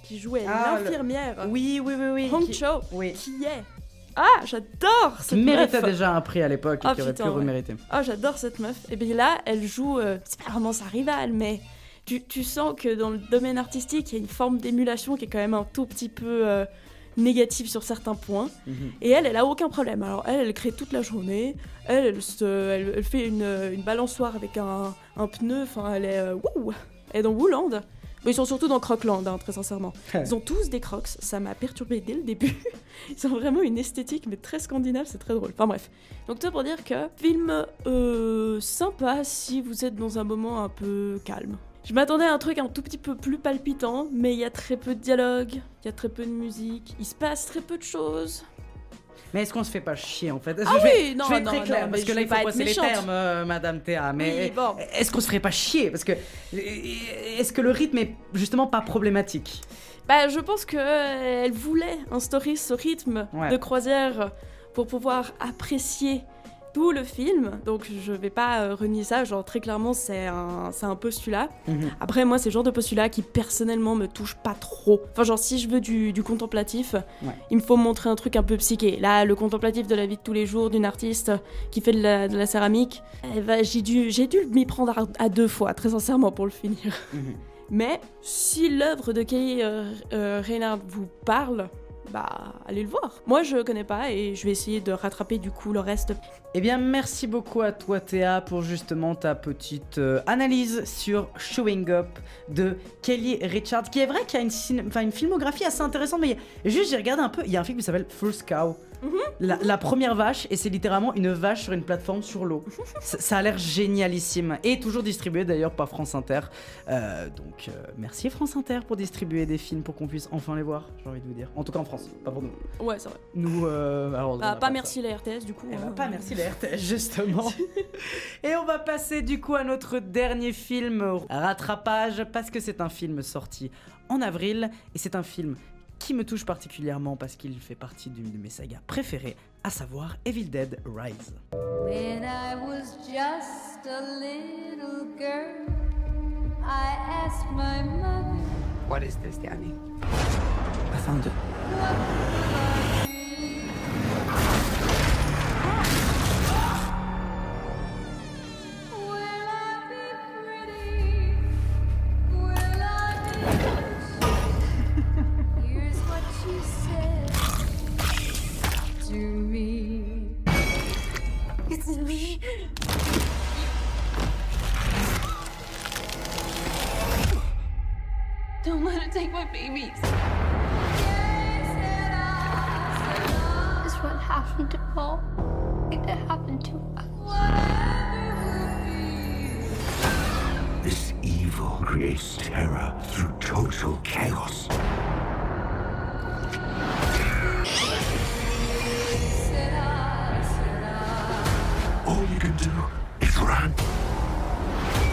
qui jouait Ah, le- l'infirmière. Oui, oui, oui, oui. Hong qui- Cho, oui. qui est. Ah, j'adore Qui cette méritait meuf. déjà un prix à l'époque et Ah, qui aurait pu ouais. remériter. Ah, j'adore cette meuf. Et bien là, elle joue. euh, c'est pas vraiment sa rivale, mais tu, tu sens que dans le domaine artistique, il y a une forme d'émulation qui est quand même un tout petit peu euh, négative sur certains points. Mhm. Et elle, elle a aucun problème. Alors elle, elle crée toute la journée. Elle, elle, se- elle- elle fait une, une balançoire avec un, un pneu. Enfin, elle est. euh, wouh Elle est dans Wooland. Mais ils sont surtout dans Crockland, hein, très sincèrement. Ils ont tous des crocs. Ça m'a perturbé dès le début. Ils ont vraiment une esthétique, mais très scandinave. C'est très drôle. Enfin bref. Donc tout pour dire que film euh, sympa si vous êtes dans un moment un peu calme. Je m'attendais à un truc un tout petit peu plus palpitant, mais il y a très peu de dialogue, il y a très peu de musique, il se passe très peu de choses. Mais est-ce qu'on se fait pas chier en fait? Ah je vais, oui, non, je vais être non, très clair non, parce que là il faut passer les termes, euh, Madame Théa. Mais Oui, bon. est-ce qu'on se ferait pas chier? Parce que est-ce que le rythme est justement pas problématique? Bah, je pense que euh, voulait instaurer ce rythme Ouais. de croisière pour pouvoir apprécier tout le film. Donc, je vais pas euh, renier ça. Genre, très clairement, c'est un, c'est un postulat. Mhm. Après, moi, c'est le genre de postulat qui personnellement me touche pas trop. Enfin, genre, si je veux du, du contemplatif, Ouais. il me faut montrer un truc un peu psyché. Là, le contemplatif de la vie de tous les jours d'une artiste qui fait de la, de la céramique, eh ben, j'ai dû, j'ai dû m'y prendre à, à deux fois, très sincèrement, pour le finir. Mhm. Mais si l'œuvre de Kay euh, euh, Reinhardt vous parle, bah allez le voir. Moi je connais pas et je vais essayer de rattraper du coup le reste. Eh bien, merci beaucoup à toi, Théa, pour justement ta petite euh, analyse sur Showing Up de Kelly Richard, qui est vrai qu'il y a une, une filmographie assez intéressante, mais juste j'ai regardé un peu, il y a un film qui s'appelle First Cow. La, la première vache, et c'est littéralement une vache sur une plateforme sur l'eau. ça, ça a l'air génialissime. Et toujours distribué d'ailleurs par France Inter. Euh, donc euh, merci France Inter pour distribuer des films pour qu'on puisse enfin les voir, j'ai envie de vous dire. En tout cas en France, pas pour nous. Ouais, c'est vrai. Nous, euh, alors, Bah, pas ça. merci la RTS du coup. Eh pas merci la RTS, justement. Et on va passer du coup à notre dernier film, Rattrapage, parce que c'est un film sorti en avril, et c'est un film qui me touche particulièrement parce qu'il fait partie d'une de mes sagas préférées, à savoir Evil Dead Rise. When I was just a little girl, I asked my mother. What is this, Danny? I found it. Me. Don't let it take my babies. Is what happened to Paul. It happened to us. This evil creates terror through total chaos. All you can do is run.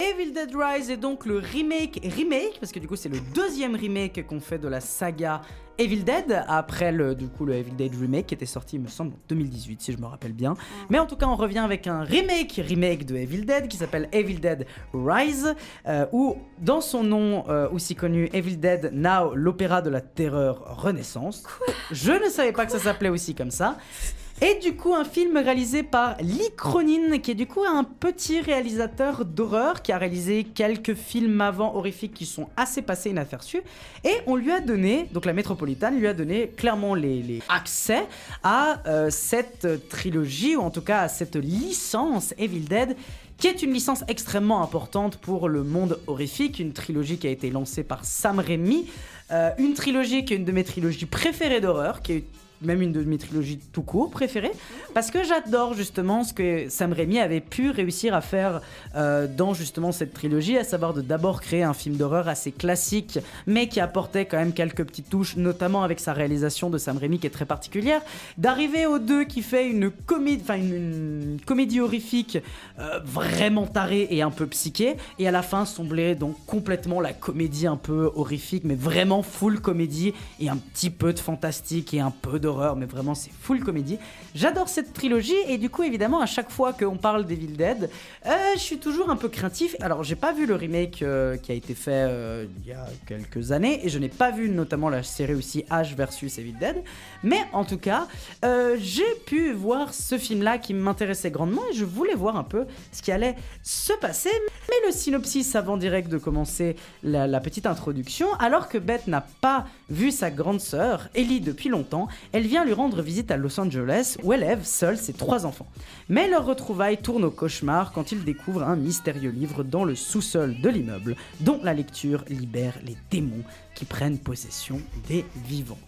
Evil Dead Rise est donc le remake, remake, parce que du coup c'est le deuxième remake qu'on fait de la saga Evil Dead, après le, du coup le Evil Dead remake qui était sorti il me semble en 2018 si je me rappelle bien. Mais en tout cas on revient avec un remake, remake de Evil Dead qui s'appelle Evil Dead Rise, euh, où dans son nom euh, aussi connu Evil Dead Now, l'opéra de la terreur renaissance. je ne savais pas que ça s'appelait aussi comme ça. Et du coup, un film réalisé par Lee Cronin, qui est du coup un petit réalisateur d'horreur qui a réalisé quelques films avant horrifiques qui sont assez passés inaperçus. Et on lui a donné, donc la métropolitaine lui a donné clairement les, accès à euh, cette trilogie, ou en tout cas à cette licence Evil Dead qui est une licence extrêmement importante pour le monde horrifique, une trilogie qui a été lancée par Sam Raimi, euh, une trilogie qui est une de mes trilogies préférées d'horreur, qui est même une de mes trilogies tout court préférées, parce que j'adore justement ce que Sam Raimi avait pu réussir à faire euh, dans justement cette trilogie, à savoir de d'abord créer un film d'horreur assez classique, mais qui apportait quand même quelques petites touches, notamment avec sa réalisation de Sam Raimi qui est très particulière, d'arriver au 2 qui fait une comédie, enfin une, comédie horrifique euh, vraiment tarée et un peu psyché, et à la fin sombrer donc complètement la comédie un peu horrifique, mais vraiment full comédie et un petit peu de fantastique et un peu d'horreur, mais vraiment c'est full comédie. J'adore cette trilogie et du coup évidemment à chaque fois qu'on parle d'Evil Dead, euh, je suis toujours un peu craintif. Alors j'ai pas vu le remake euh, qui a été fait euh, il y a quelques années et je n'ai pas vu notamment la série aussi H versus Evil Dead, mais en tout cas j'ai pu voir ce film-là qui m'intéressait grandement et je voulais voir un peu ce qui allait se passer. Mais le synopsis avant direct de commencer la, la petite introduction, alors que Beth n'a pas vu sa grande sœur Ellie depuis longtemps, elle vient lui rendre visite à Los Angeles où elle élève seule ses trois enfants. Mais leur retrouvaille tourne au cauchemar quand ils découvrent un mystérieux livre dans le sous-sol de l'immeuble, dont la lecture libère les démons qui prennent possession des vivants.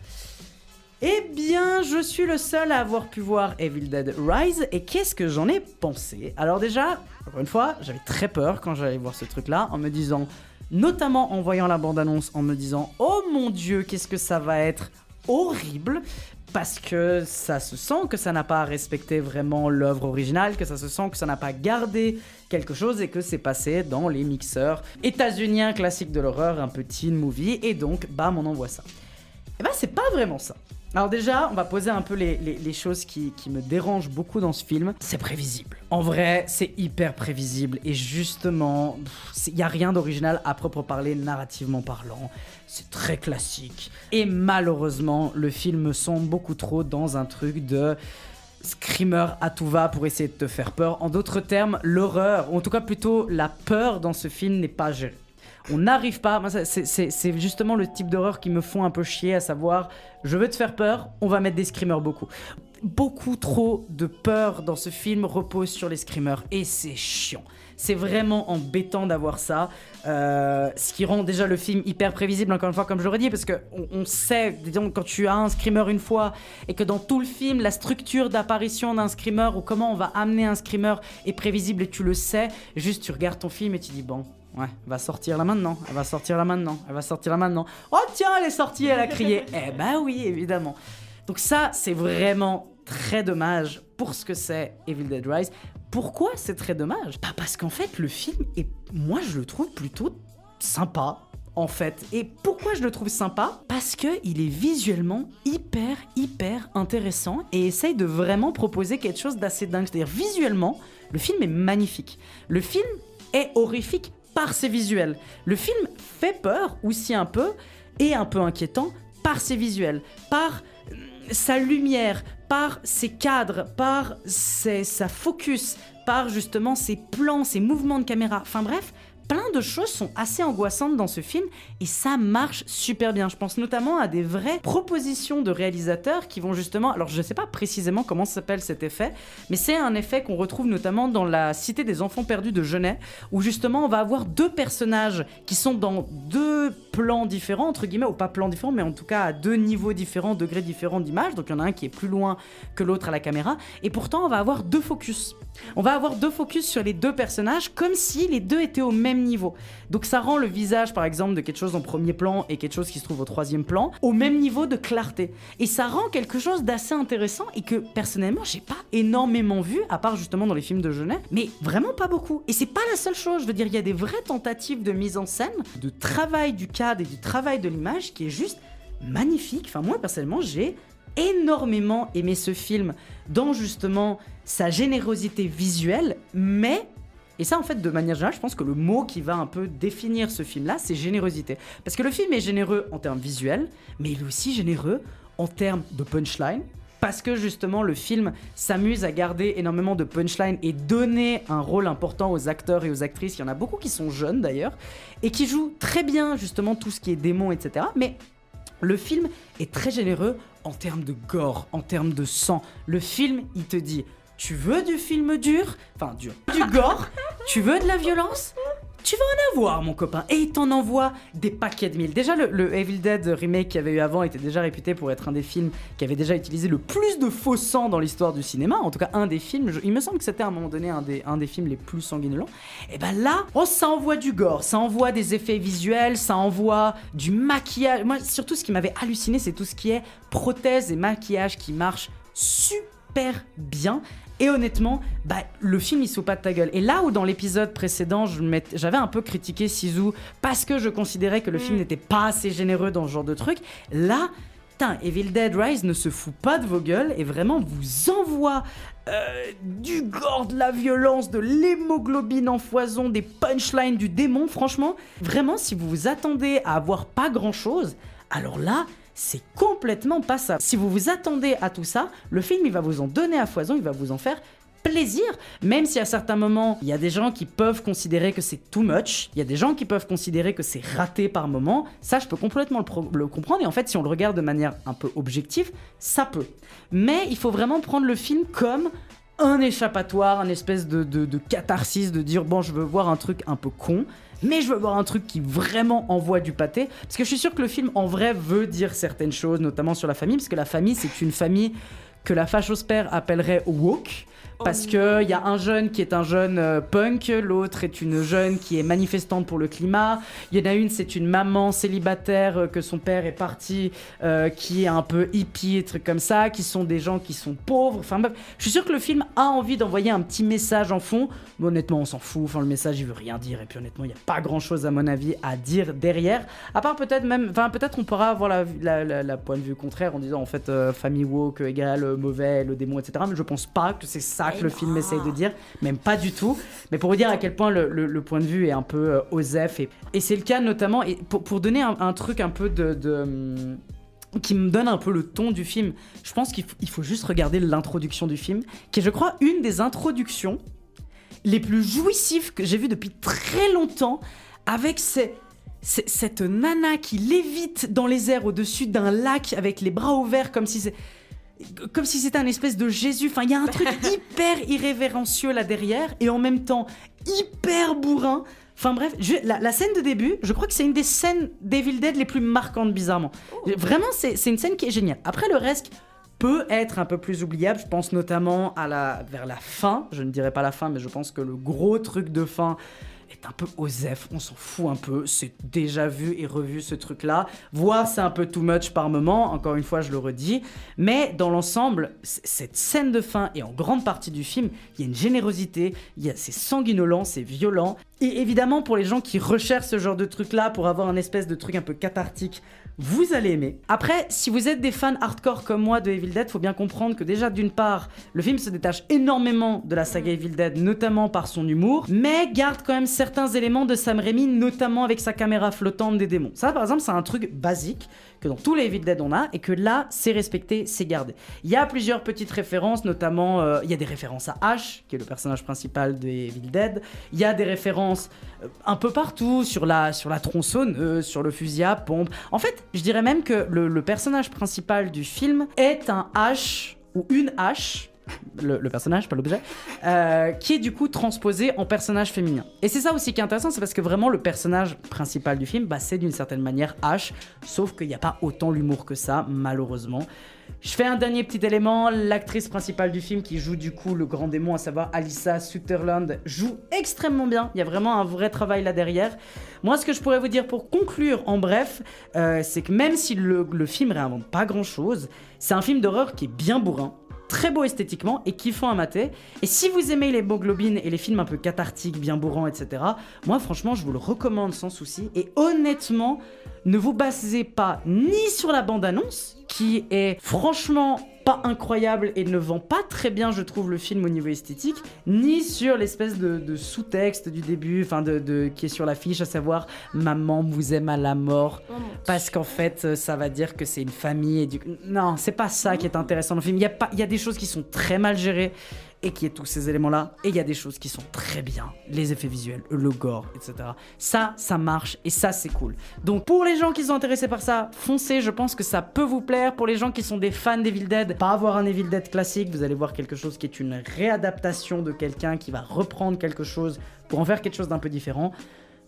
Eh bien, je suis le seul à avoir pu voir Evil Dead Rise, et qu'est-ce que j'en ai pensé? Alors déjà, encore une fois, j'avais très peur quand j'allais voir ce truc-là, en me disant, notamment en voyant la bande-annonce, en me disant, oh mon dieu, qu'est-ce que ça va être horrible parce que ça se sent que ça n'a pas respecté vraiment l'œuvre originale, que ça se sent que ça n'a pas gardé quelque chose et que c'est passé dans les mixeurs états-uniens classiques de l'horreur, un teen movie, et donc, bam, on envoie ça. Et ben, c'est pas vraiment ça. Alors déjà, on va poser un peu les, choses qui, me dérangent beaucoup dans ce film. C'est prévisible. En vrai, c'est hyper prévisible. Et justement, il n'y a rien d'original à propre parler, narrativement parlant. C'est très classique. Et malheureusement, le film me semble beaucoup trop dans un truc de screamer à tout va pour essayer de te faire peur. En d'autres termes, l'horreur, ou en tout cas plutôt la peur dans ce film n'est pas gérée. On n'arrive pas, c'est- justement le type d'horreur qui me font un peu chier, à savoir, je veux te faire peur, on va mettre des screamers beaucoup. Beaucoup trop de peur dans ce film repose sur les screamers, et c'est chiant. C'est vraiment embêtant d'avoir ça, euh, ce qui rend déjà le film hyper prévisible, encore une fois, comme j'aurais dit, parce que on, on sait, disons, quand tu as un screamer une fois, et que dans tout le film, la structure d'apparition d'un screamer, ou comment on va amener un screamer est prévisible, et tu le sais, juste tu regardes ton film et tu dis, bon, Ouais, elle va sortir là maintenant, elle va sortir là maintenant, elle va sortir là maintenant. Oh tiens, elle est sortie, elle a crié. eh ben oui, évidemment. Donc ça, c'est vraiment très dommage pour ce que c'est Evil Dead Rise. Pourquoi c'est très dommage? Bah parce qu'en fait, le film est, moi je le trouve plutôt sympa. En fait. Et pourquoi je le trouve sympa? Parce que il est visuellement hyper, hyper intéressant et essaye de vraiment proposer quelque chose d'assez dingue. C'est-à-dire, visuellement, le film est magnifique. Le film est horrifique par ses visuels. Le film fait peur aussi un peu et un peu inquiétant par ses visuels, par euh, sa lumière, par ses cadres, par sa focus, par justement ses plans, ses mouvements de caméra. Enfin bref, plein de choses sont assez angoissantes dans ce film et ça marche super bien. Je pense notamment à des vraies propositions de réalisateurs qui vont justement, alors je ne sais pas précisément comment s'appelle cet effet, mais c'est un effet qu'on retrouve notamment dans la Cité des enfants perdus de Genet, où justement on va avoir deux personnages qui sont dans deux plans différents, entre guillemets, ou pas plans différents, mais en tout cas à deux niveaux différents, degrés différents d'image. Donc il y en a un qui est plus loin que l'autre à la caméra, et pourtant on va avoir deux focus. On va avoir deux focus sur les deux personnages comme si les deux étaient au même niveau. Donc ça rend le visage par exemple de quelque chose en premier plan et quelque chose qui se trouve au troisième plan au même niveau de clarté. Et ça rend quelque chose d'assez intéressant et que personnellement j'ai pas énormément vu à part justement dans les films de Genet, mais vraiment pas beaucoup. Et c'est pas la seule chose, je veux dire il y a des vraies tentatives de mise en scène, de travail du cadre et du travail de l'image qui est juste magnifique. Enfin moi personnellement j'ai énormément aimé ce film dans justement sa générosité visuelle, mais et ça en fait de manière générale, je pense que le mot qui va un peu définir ce film-là, c'est générosité. Parce que le film est généreux en termes visuels, mais il est aussi généreux en termes de punchline. Parce que justement le film s'amuse à garder énormément de punchline et donner un rôle important aux acteurs et aux actrices. Il y en a beaucoup qui sont jeunes d'ailleurs et qui jouent très bien justement tout ce qui est démon, etc. Mais le film est très généreux en termes de gore, en termes de sang. Le film, il te dit, tu veux du film dur, enfin dur, du gore, tu veux de la violence? Tu vas en avoir, mon copain. Et il t'en envoie des paquets de mille. Déjà, le, Evil Dead remake qu'il y avait eu avant était déjà réputé pour être un des films qui avait déjà utilisé le plus de faux sang dans l'histoire du cinéma. En tout cas, un des films. il me semble que c'était à un moment donné un des, un des films les plus sanguinolents. Et ben là, oh, ça envoie du gore, ça envoie des effets visuels, ça envoie du maquillage. Moi, surtout, ce qui m'avait halluciné, c'est tout ce qui est prothèse et maquillage qui marche super bien. Et honnêtement, bah, le film il se fout pas de ta gueule. Et là où dans l'épisode précédent, j'avais un peu critiqué Sisu parce que je considérais que le film n'était pas assez généreux dans ce genre de truc, là, putain, Evil Dead Rise ne se fout pas de vos gueules et vraiment vous envoie euh, du gore, de la violence, de l'hémoglobine en foison, des punchlines du démon. Franchement, vraiment, si vous vous attendez à avoir pas grand chose, alors là, c'est complètement pas ça. Si vous vous attendez à tout ça, le film il va vous en donner à foison, il va vous en faire plaisir, même si à certains moments, il y a des gens qui peuvent considérer que c'est too much, il y a des gens qui peuvent considérer que c'est raté par moment, ça je peux complètement le, comprendre, et en fait si on le regarde de manière un peu objective, ça peut. Mais il faut vraiment prendre le film comme un échappatoire, un espèce de, de catharsis, de dire bon je veux voir un truc un peu con, mais je veux voir un truc qui vraiment envoie du pâté, parce que je suis sûr que le film en vrai veut dire certaines choses, notamment sur la famille, parce que la famille c'est une famille que la fachosphère appellerait woke. Parce que il y a un jeune qui est un jeune euh, punk, l'autre est une jeune qui est manifestante pour le climat. Il y en a une, c'est une maman célibataire euh, que son père est parti, euh, qui est un peu hippie et trucs comme ça, qui sont des gens qui sont pauvres. Enfin bref, je suis sûr que le film a envie d'envoyer un petit message en fond. Mais honnêtement, on s'en fout. Enfin, le message, il veut rien dire. Et puis honnêtement, il n'y a pas grand chose à mon avis à dire derrière. À part peut-être même, enfin peut-être on pourra avoir la, la, la- la point de vue contraire en disant en fait famille woke égale mauvais, le démon, etc. Mais je pense pas que c'est ça que le film essaye de dire, même pas du tout. Mais pour vous dire à quel point le, le- le point de vue est un peu euh, osef et, et c'est le cas notamment et pour, pour donner un, un truc un peu de, de, hum, qui me donne un peu le ton du film. Je pense qu'il faut, juste regarder l'introduction du film, qui est, je crois, une des introductions les plus jouissives que j'ai vues depuis très longtemps, avec ces- ces- cette nana qui lévite dans les airs au-dessus d'un lac avec les bras ouverts comme si c'est comme si c'était un espèce de Jésus. Enfin, il y a un truc hyper irrévérencieux là derrière et en même temps hyper bourrin. Enfin bref, je- la, la scène de début, je crois que c'est une des scènes d'Evil Dead les plus marquantes bizarrement. Vraiment, c'est c'est une scène qui est géniale. Après le reste peut être un peu plus oubliable. Je pense notamment à la vers la fin. Je ne dirais pas la fin, mais je pense que le gros truc de fin un peu osef, on s'en fout un peu, c'est déjà vu et revu ce truc-là. Voir, c'est un peu too much par moment, encore une fois, je le redis. Mais dans l'ensemble, cette scène de fin et en grande partie du film, il y a une générosité, c'est sanguinolent, c'est violent. Et évidemment, pour les gens qui recherchent ce genre de truc-là, pour avoir un espèce de truc un peu cathartique, vous allez aimer. Après, si vous êtes des fans hardcore comme moi de Evil Dead, faut bien comprendre que déjà d'une part, le film se détache énormément de la saga Evil Dead, notamment par son humour, mais garde quand même certains éléments de Sam Raimi, notamment avec sa caméra flottante des démons. Ça, par exemple, c'est un truc basique que dans tous les Evil Dead on a et que là, c'est respecté, c'est gardé. Il y a plusieurs petites références, notamment euh, il y a des références à Ash, qui est le personnage principal de Evil Dead. Il y a des références euh, un peu partout sur la sur la tronçonneuse, sur le fusil à pompe. En fait, je dirais même que le, le personnage principal du film est un H ou une H. Le, personnage, pas l'objet, euh, qui est du coup transposé en personnage féminin. Et c'est ça aussi qui est intéressant, c'est parce que vraiment le personnage principal du film, bah, c'est d'une certaine manière H, sauf qu'il n'y a pas autant l'humour que ça, malheureusement. Je fais un dernier petit élément, l'actrice principale du film qui joue du coup le grand démon, à savoir Alyssa Sutherland, joue extrêmement bien. Il y a vraiment un vrai travail là derrière. Moi, ce que je pourrais vous dire pour conclure en bref, euh, c'est que même si le, le film réinvente pas grand chose, c'est un film d'horreur qui est bien bourrin. Très beau esthétiquement et kiffant à mater. Et si vous aimez les globines et les films un peu cathartiques, bien bourrants, etc., moi franchement je vous le recommande sans souci. Et honnêtement, ne vous basez pas ni sur la bande-annonce, qui est franchement pas incroyable et ne vend pas très bien, je trouve, le film au niveau esthétique, ni sur l'espèce de, de sous-texte du début, enfin de, de- qui est sur l'affiche, à savoir Maman vous aime à la mort, parce qu'en fait, euh, ça va dire que c'est une famille et du. Non, c'est pas ça qui est intéressant dans le film. Il y a pas, il y a des choses qui sont très mal gérées et qui est tous ces éléments-là, et il y a des choses qui sont très bien, les effets visuels, le gore, etc. Ça, ça marche et ça, c'est cool. Donc pour les gens qui sont intéressés par ça, foncez, je pense que ça peut vous plaire. Pour les gens qui sont des fans d'Evil Dead, pas avoir un Evil Dead classique, vous allez voir quelque chose qui est une réadaptation de quelqu'un qui va reprendre quelque chose pour en faire quelque chose d'un peu différent.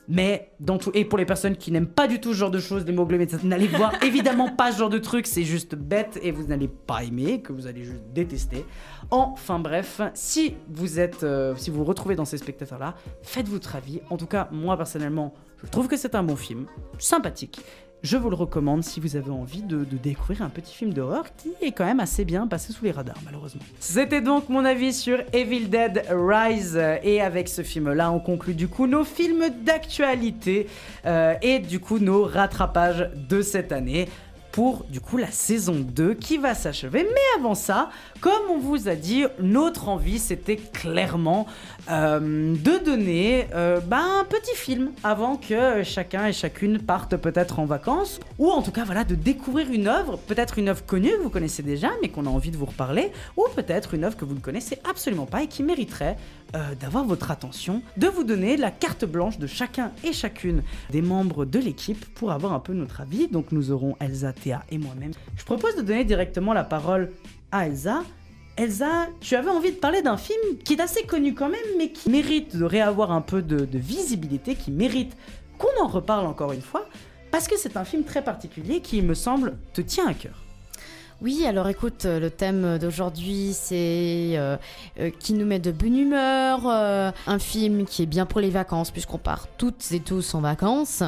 Mais dans tout et pour les personnes qui n'aiment pas du tout ce genre de choses, l'hémoglobine, etc., n'allez voir évidemment pas ce genre de truc, c'est juste bête et vous n'allez pas aimer, que vous allez juste détester. Enfin bref, si vous êtes, euh, si vous vous retrouvez dans ces spectateurs-là, faites votre avis. En tout cas, moi personnellement, je trouve que c'est un bon film, sympathique. Je vous le recommande si vous avez envie de, découvrir un petit film d'horreur qui est quand même assez bien passé sous les radars, malheureusement. C'était donc mon avis sur Evil Dead Rise. Et avec ce film-là, on conclut du coup nos films d'actualité euh, et du coup nos rattrapages de cette année pour du coup la saison 2 qui va s'achever. Mais avant ça, comme on vous a dit, notre envie c'était clairement euh, de donner euh, bah, un petit film avant que chacun et chacune partent peut-être en vacances ou en tout cas voilà de découvrir une œuvre, peut-être une œuvre connue que vous connaissez déjà mais qu'on a envie de vous reparler ou peut-être une œuvre que vous ne connaissez absolument pas et qui mériterait euh, d'avoir votre attention, de vous donner la carte blanche de chacun et chacune des membres de l'équipe pour avoir un peu notre avis. Donc nous aurons Elsa, Théa et moi-même. Je propose de donner directement la parole à Elsa. Elsa, tu avais envie de parler d'un film qui est assez connu quand même, mais qui mérite de réavoir un peu de, visibilité, qui mérite qu'on en reparle encore une fois, parce que c'est un film très particulier qui, il me semble, te tient à cœur. Oui, alors écoute, euh, le thème d'aujourd'hui, c'est euh, euh, qui nous met de bonne humeur, un film qui est bien pour les vacances, puisqu'on part toutes et tous en vacances.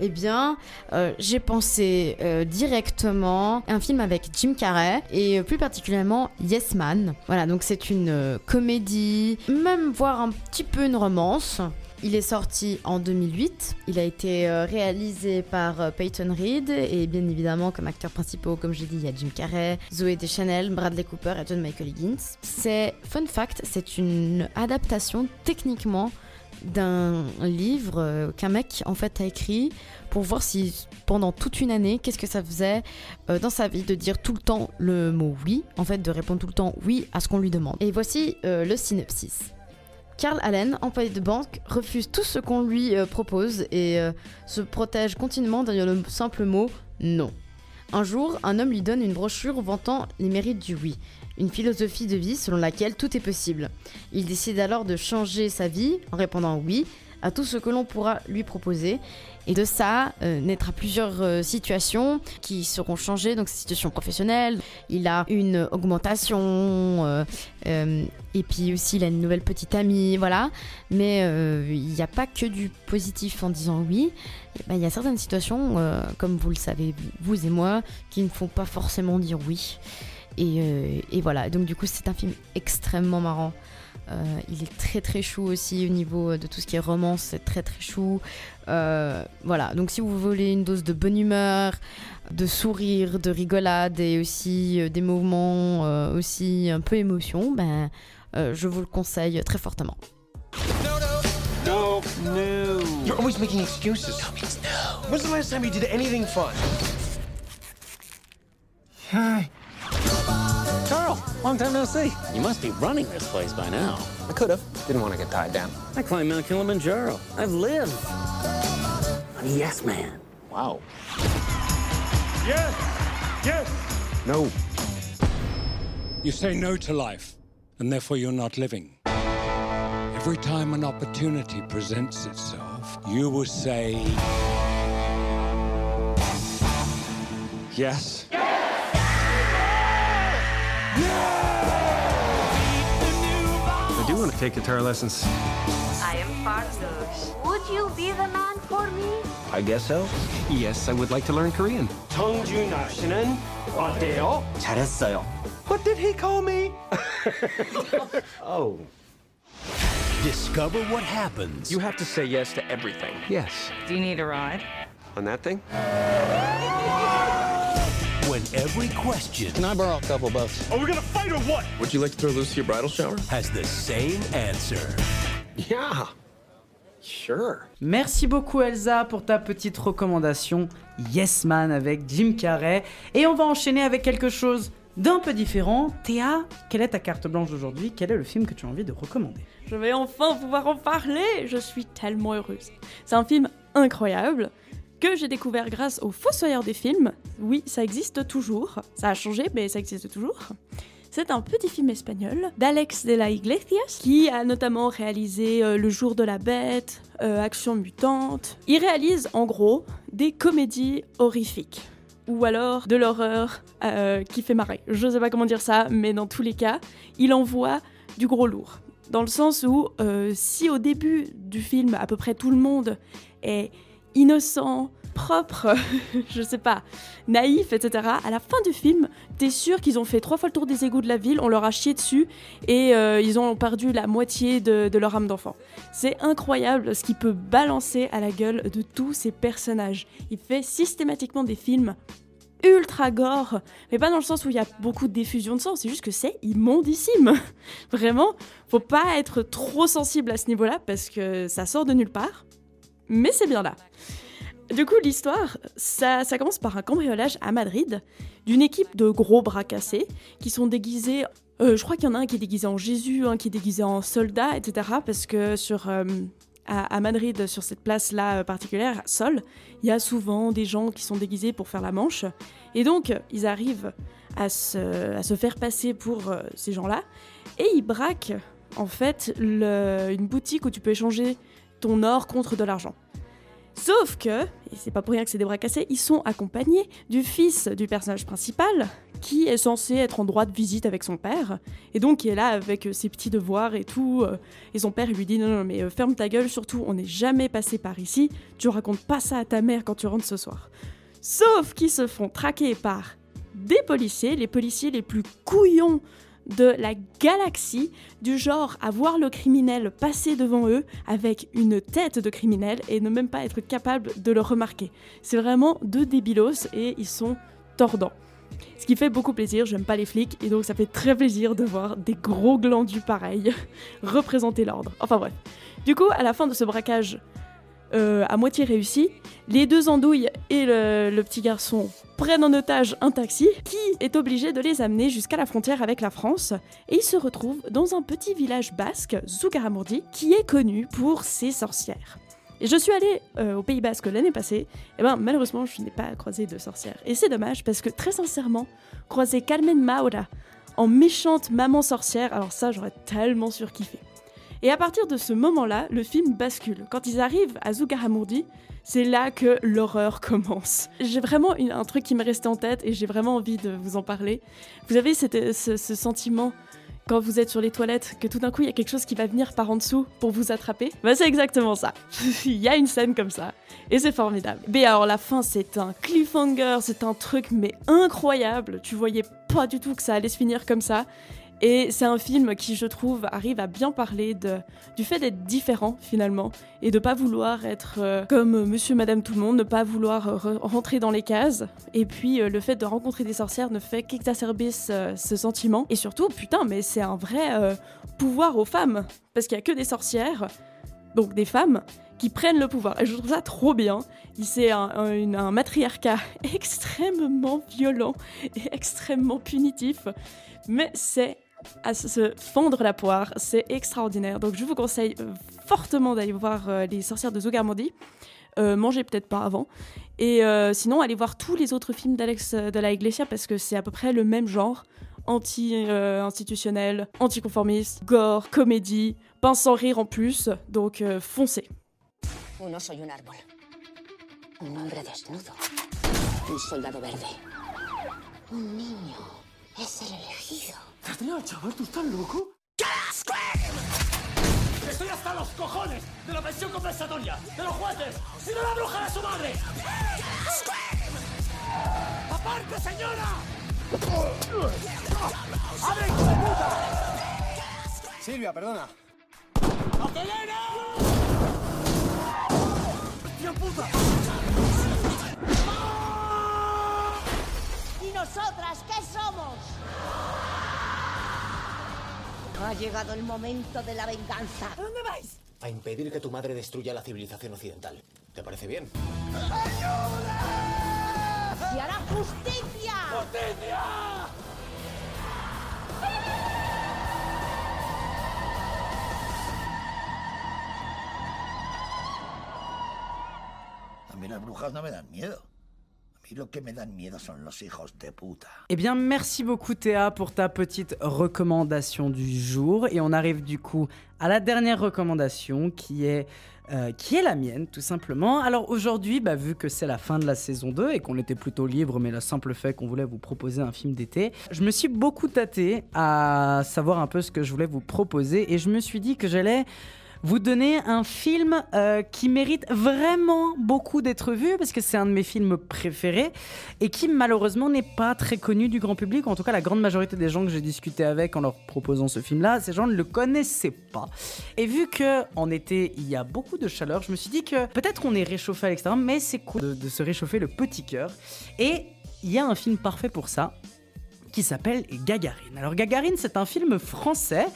Eh bien, euh, j'ai pensé euh, directement un film avec Jim Carrey et euh, plus particulièrement Yes Man. Voilà, donc c'est une comédie, même voire un petit peu une romance. Il est sorti en 2008. Il a été réalisé par Peyton Reed et bien évidemment comme acteurs principaux, comme j'ai dit, il y a Jim Carrey, Zoé Deschanel, Bradley Cooper et John Michael Higgins. C'est fun fact, c'est une adaptation techniquement d'un livre euh, qu'un mec en fait a écrit pour voir si pendant toute une année qu'est-ce que ça faisait euh, dans sa vie de dire tout le temps le mot oui en fait de répondre tout le temps oui à ce qu'on lui demande. Et voici euh, le synopsis. Carl Allen, employé de banque, refuse tout ce qu'on lui propose et se protège continuellement derrière le simple mot non. Un jour, un homme lui donne une brochure vantant les mérites du oui, une philosophie de vie selon laquelle tout est possible. Il décide alors de changer sa vie en répondant oui à tout ce que l'on pourra lui proposer. Et de ça euh, naîtra plusieurs euh, situations qui seront changées, donc situation professionnelle. Il a une augmentation, euh, et puis aussi il a une nouvelle petite amie, voilà. Mais il n'y a pas que du positif en disant oui. Eh ben, Il y a certaines situations, comme vous le savez, vous et moi, qui ne font pas forcément dire oui. Et, euh, et voilà, donc du coup c'est un film extrêmement marrant. Euh, il est très très chou aussi au niveau de tout ce qui est romance, c'est très très chou. Euh, voilà, donc si vous voulez une dose de bonne humeur, de sourire, de rigolade et aussi euh, des mouvements euh, aussi un peu émotion, ben, euh, je vous le conseille très fortement. No. No. You're always making excuses. no. When's the last time you did anything fun? Hi. Carl, long time no see. You must be running this place by now. I could have. Didn't want to get tied down. I climbed Mount Kilimanjaro. I've lived. I'm a yes man. Wow. Yes! Yes! No. You say no to life, and therefore you're not living. Every time an opportunity presents itself, you will say. Yes. I do want to take guitar lessons. I am Farzos. Would you be the man for me? I guess so. Yes, I would like to learn Korean. 청주 날씨는 어때요? 잘했어요. What did he call me? Oh. Discover what happens. You have to say yes to everything. Yes. Do you need a ride? On that thing? When every question. Can I borrow a couple bucks? Are we gonna fight or what? Would you like to throw Lucy a bridal shower? Has the same answer. Yeah. Sure. Merci beaucoup Elsa pour ta petite recommandation Yes Man avec Jim Carrey. Et on va enchaîner avec quelque chose d'un peu différent. Théa, quelle est ta carte blanche d'aujourd'hui? Quel est le film que tu as envie de recommander? Je vais enfin pouvoir en parler Je suis tellement heureuse. C'est un film incroyable que j'ai découvert grâce au Fossoyeur des films. Oui, ça existe toujours. Ça a changé, mais ça existe toujours. C'est un petit film espagnol d'Alex de la Iglesias qui a notamment réalisé euh, Le jour de la bête, euh, Action mutante. Il réalise en gros des comédies horrifiques ou alors de l'horreur euh, qui fait marrer. Je sais pas comment dire ça, mais dans tous les cas, il envoie du gros lourd. Dans le sens où, si au début du film, à peu près tout le monde est innocent, propre, je sais pas, naïf, etc., à la fin du film, t'es sûr qu'ils ont fait trois fois le tour des égouts de la ville, on leur a chié dessus et euh, ils ont perdu la moitié de, leur âme d'enfant. C'est incroyable ce qu'il peut balancer à la gueule de tous ces personnages. Il fait systématiquement des films ultra gore, mais pas dans le sens où il y a beaucoup de diffusion de sang, c'est juste que c'est immondissime. Vraiment, faut pas être trop sensible à ce niveau-là parce que ça sort de nulle part, mais c'est bien là. Du coup, l'histoire, ça, commence par un cambriolage à Madrid d'une équipe de gros bras cassés qui sont déguisés. euh, je crois qu'il y en a un qui est déguisé en Jésus, un qui est déguisé en soldat, etc. Parce que sur, euh, à, Madrid, sur cette place-là euh, particulière, Sol, il y a souvent des gens qui sont déguisés pour faire la manche. Et donc, ils arrivent à se, faire passer pour ces gens-là. Et ils braquent, en fait, une boutique où tu peux échanger ton or contre de l'argent. Sauf que, et c'est pas pour rien que c'est des bras cassés, ils sont accompagnés du fils du personnage principal, qui est censé être en droit de visite avec son père, et donc qui est là avec euh, ses petits devoirs et tout. euh, et son père lui dit non, non, mais euh, ferme ta gueule, surtout, on n'est jamais passé par ici, tu racontes pas ça à ta mère quand tu rentres ce soir. Sauf qu'ils se font traquer par des policiers, les policiers les plus couillons de la galaxie, du genre à voir le criminel passer devant eux avec une tête de criminel et ne même pas être capable de le remarquer. C'est vraiment deux débilos et ils sont tordants. Ce qui fait beaucoup plaisir, j'aime pas les flics et donc ça fait très plaisir de voir des gros glandus pareils représenter l'ordre. Enfin bref. Du coup, à la fin de ce braquage euh, à moitié réussi, les deux andouilles et le, petit garçon prennent en otage un taxi qui est obligé de les amener jusqu'à la frontière avec la France et ils se retrouvent dans un petit village basque, Zugarramurdi, qui est connu pour ses sorcières. Et je suis allée euh, au Pays Basque l'année passée, et ben malheureusement je n'ai pas croisé de sorcière. Et c'est dommage parce que très sincèrement, croiser Carmen Maura en méchante maman sorcière, alors ça j'aurais tellement surkiffé. Et à partir de ce moment-là, le film bascule. Quand ils arrivent à Zugarramurdi, c'est là que l'horreur commence. J'ai vraiment une- un truc qui m'est resté en tête et j'ai vraiment envie de vous en parler. Vous avez ce, ce sentiment quand vous êtes sur les toilettes que tout d'un coup il y a quelque chose qui va venir par en dessous pour vous attraper? Bah c'est exactement ça. il y a une scène comme ça et c'est formidable. Mais alors la fin c'est un cliffhanger, c'est un truc mais incroyable. Tu voyais pas du tout que ça allait se finir comme ça. Et c'est un film qui, je trouve, arrive à bien parler du fait d'être différent finalement et de pas vouloir être euh, comme Monsieur, Madame, tout le monde, ne pas vouloir euh, re- rentrer dans les cases. Et puis euh, le fait de rencontrer des sorcières ne fait qu'exacerber ce, sentiment. Et surtout, putain, mais c'est un vrai pouvoir aux femmes parce qu'il y a que des sorcières, donc des femmes qui prennent le pouvoir. Et je trouve ça trop bien. C'est un matriarcat extrêmement violent et extrêmement punitif, mais c'est à se- fendre la poire, c'est extraordinaire. Donc je vous conseille fortement d'aller voir euh, Les sorcières de Zugarmandi. Euh, mangez peut-être pas avant. Et euh, sinon, allez voir tous les autres films d'Alex euh, de la Iglesia parce que c'est à peu près le même genre. Anti-institutionnel, anticonformiste, gore, comédie, pince sans rire en plus. Donc foncez. Uno soy un árbol. Un hombre desnudo. Un soldado verde. Un niño. Es el. Adrián, chaval, ¿tú estás loco? Estoy hasta los cojones de la pensión compensatoria, de los jueces y de la bruja de su madre. ¡Aparte, señora! ¡Abre, hijo de puta! Silvia, perdona. ¡Acelera! ¡Hostia puta! ¿Y nosotras qué somos? Ha llegado el momento de la venganza. ¿A dónde vais? A impedir que tu madre destruya la civilización occidental. ¿Te parece bien? ¡Se hará justicia! ¡Justicia! A mí las brujas no me dan miedo. Mí lo que me dan miedo son los hijos de puta. Eh bien, merci beaucoup Théa pour ta petite recommandation du jour. Et on arrive du coup à la dernière recommandation qui est, euh, qui est la mienne, tout simplement. Alors aujourd'hui, bah, vu que c'est la fin de la saison 2 et qu'on était plutôt libre, mais le simple fait qu'on voulait vous proposer un film d'été, je me suis beaucoup tâté à savoir un peu ce que je voulais vous proposer et je me suis dit que j'allais vous donner un film euh, qui mérite vraiment beaucoup d'être vu parce que c'est un de mes films préférés et qui malheureusement n'est pas très connu du grand public. En tout cas, la grande majorité des gens que j'ai discuté avec en leur proposant ce film-là, ces gens ne le connaissaient pas. Et vu que en été il y a beaucoup de chaleur, je me suis dit que peut-être qu'on est réchauffé à l'extérieur, mais c'est cool de, de se réchauffer le petit cœur. Et il y a un film parfait pour ça qui s'appelle Gagarine. Alors Gagarine, c'est un film français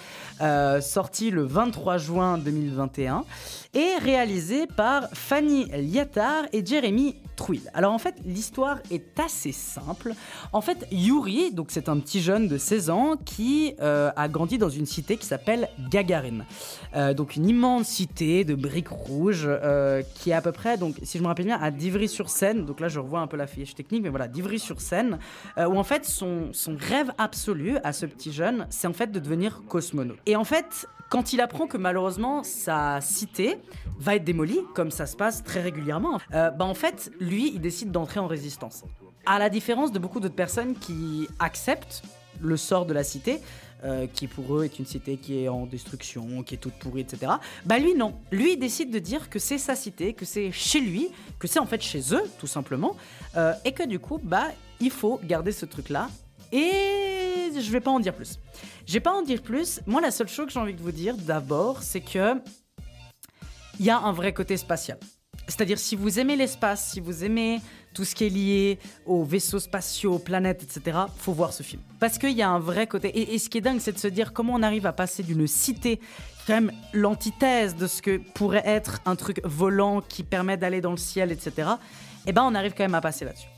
euh, sorti le 23 juin 2021 et réalisé par Fanny Liattard et Jérémy Alors en fait, l'histoire est assez simple. En fait, Yuri, donc c'est un petit jeune de 16 ans qui euh, a grandi dans une cité qui s'appelle Gagarine. Euh, donc une immense cité de briques rouges euh, qui est à peu près, donc si je me rappelle bien, à Divry-sur-Seine. Donc là, je revois un peu la fiche technique, mais voilà, Divry-sur-Seine, où en fait son, son rêve absolu à ce petit jeune, c'est en fait de devenir cosmonaute. Et en fait, quand il apprend que malheureusement sa cité va être démolie, comme ça se passe très régulièrement, euh, bah en fait, lui, il décide d'entrer en résistance. À la différence de beaucoup d'autres personnes qui acceptent le sort de la cité, euh, qui pour eux est une cité qui est en destruction, qui est toute pourrie, etc. Bah lui non, lui il décide de dire que c'est sa cité, que c'est chez lui, que c'est en fait chez eux tout simplement, euh, et que du coup bah il faut garder ce truc là. Et je vais pas en dire plus. Je vais pas en dire plus. Moi la seule chose que j'ai envie de vous dire d'abord, c'est que il y a un vrai côté spatial. C'est-à-dire si vous aimez l'espace, si vous aimez tout ce qui est lié aux vaisseaux spatiaux, aux planètes, etc., faut voir ce film. Parce qu'il y a un vrai côté. Et, et ce qui est dingue, c'est de se dire comment on arrive à passer d'une cité, quand même l'antithèse de ce que pourrait être un truc volant qui permet d'aller dans le ciel, etc. Et ben on arrive quand même à passer là-dessus.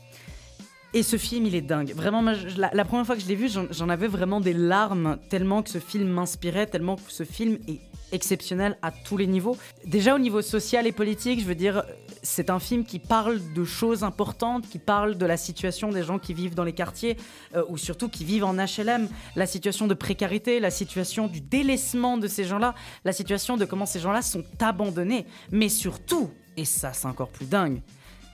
Et ce film, il est dingue. Vraiment, la, première fois que je l'ai vu, j'en j'en avais vraiment des larmes, tellement que ce film m'inspirait, tellement que ce film est exceptionnel à tous les niveaux. Déjà au niveau social et politique, je veux dire, c'est un film qui parle de choses importantes, qui parle de la situation des gens qui vivent dans les quartiers, euh, ou surtout qui vivent en HLM, la situation de précarité, la situation du délaissement de ces gens-là, la situation de comment ces gens-là sont abandonnés. Mais surtout, et ça c'est encore plus dingue,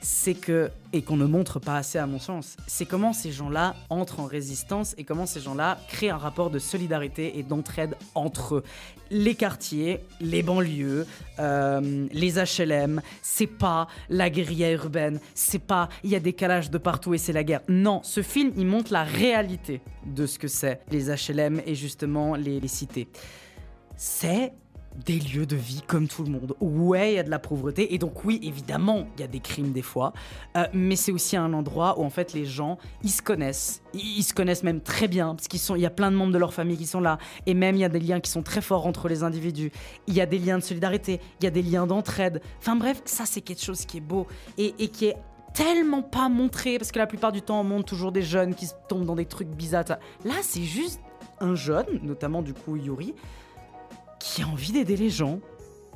c'est que, et qu'on ne montre pas assez à mon sens, c'est comment ces gens-là entrent en résistance et comment ces gens-là créent un rapport de solidarité et d'entraide entre. Les quartiers, les banlieues, euh, les HLM, c'est pas la guérilla urbaine, c'est pas il y a des calages de partout et c'est la guerre. Non, ce film, il montre la réalité de ce que c'est les HLM et justement les, les cités. C'est des lieux de vie comme tout le monde. Ouais, il y a de la pauvreté et donc oui, évidemment, il y a des crimes des fois, Euh, mais c'est aussi un endroit où en fait les gens, ils se connaissent, ils se connaissent même très bien parce qu'ils sont, il y a plein de membres de leur famille qui sont là et même il y a des liens qui sont très forts entre les individus. Il y a des liens de solidarité, il y a des liens d'entraide. Enfin bref, ça c'est quelque chose qui est beau et, et qui est tellement pas montré parce que la plupart du temps on montre toujours des jeunes qui tombent dans des trucs bizarres. Là, c'est juste un jeune, notamment du coup Yuri, qui a envie d'aider les gens,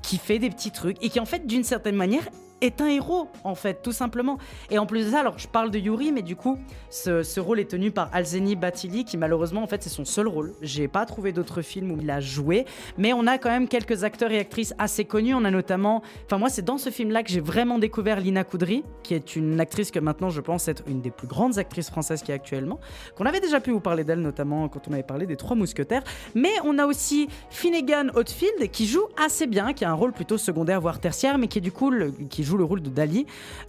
qui fait des petits trucs et qui en fait d'une certaine manière est un héros en fait tout simplement. Et en plus de ça alors je parle de Yuri mais du coup ce, rôle est tenu par Alzeni Batili qui malheureusement en fait c'est son seul rôle. J'ai pas trouvé d'autres films où il a joué mais on a quand même quelques acteurs et actrices assez connus. On a notamment enfin moi c'est dans ce film là que j'ai vraiment découvert Lina Koudry qui est une actrice que maintenant je pense être une des plus grandes actrices françaises qui est actuellement qu'on avait déjà pu vous parler d'elle notamment quand on avait parlé des Trois Mousquetaires. Mais on a aussi Finnegan Oldfield qui joue assez bien qui a un rôle plutôt secondaire voire tertiaire mais qui est du coup qui joue le rôle de Dali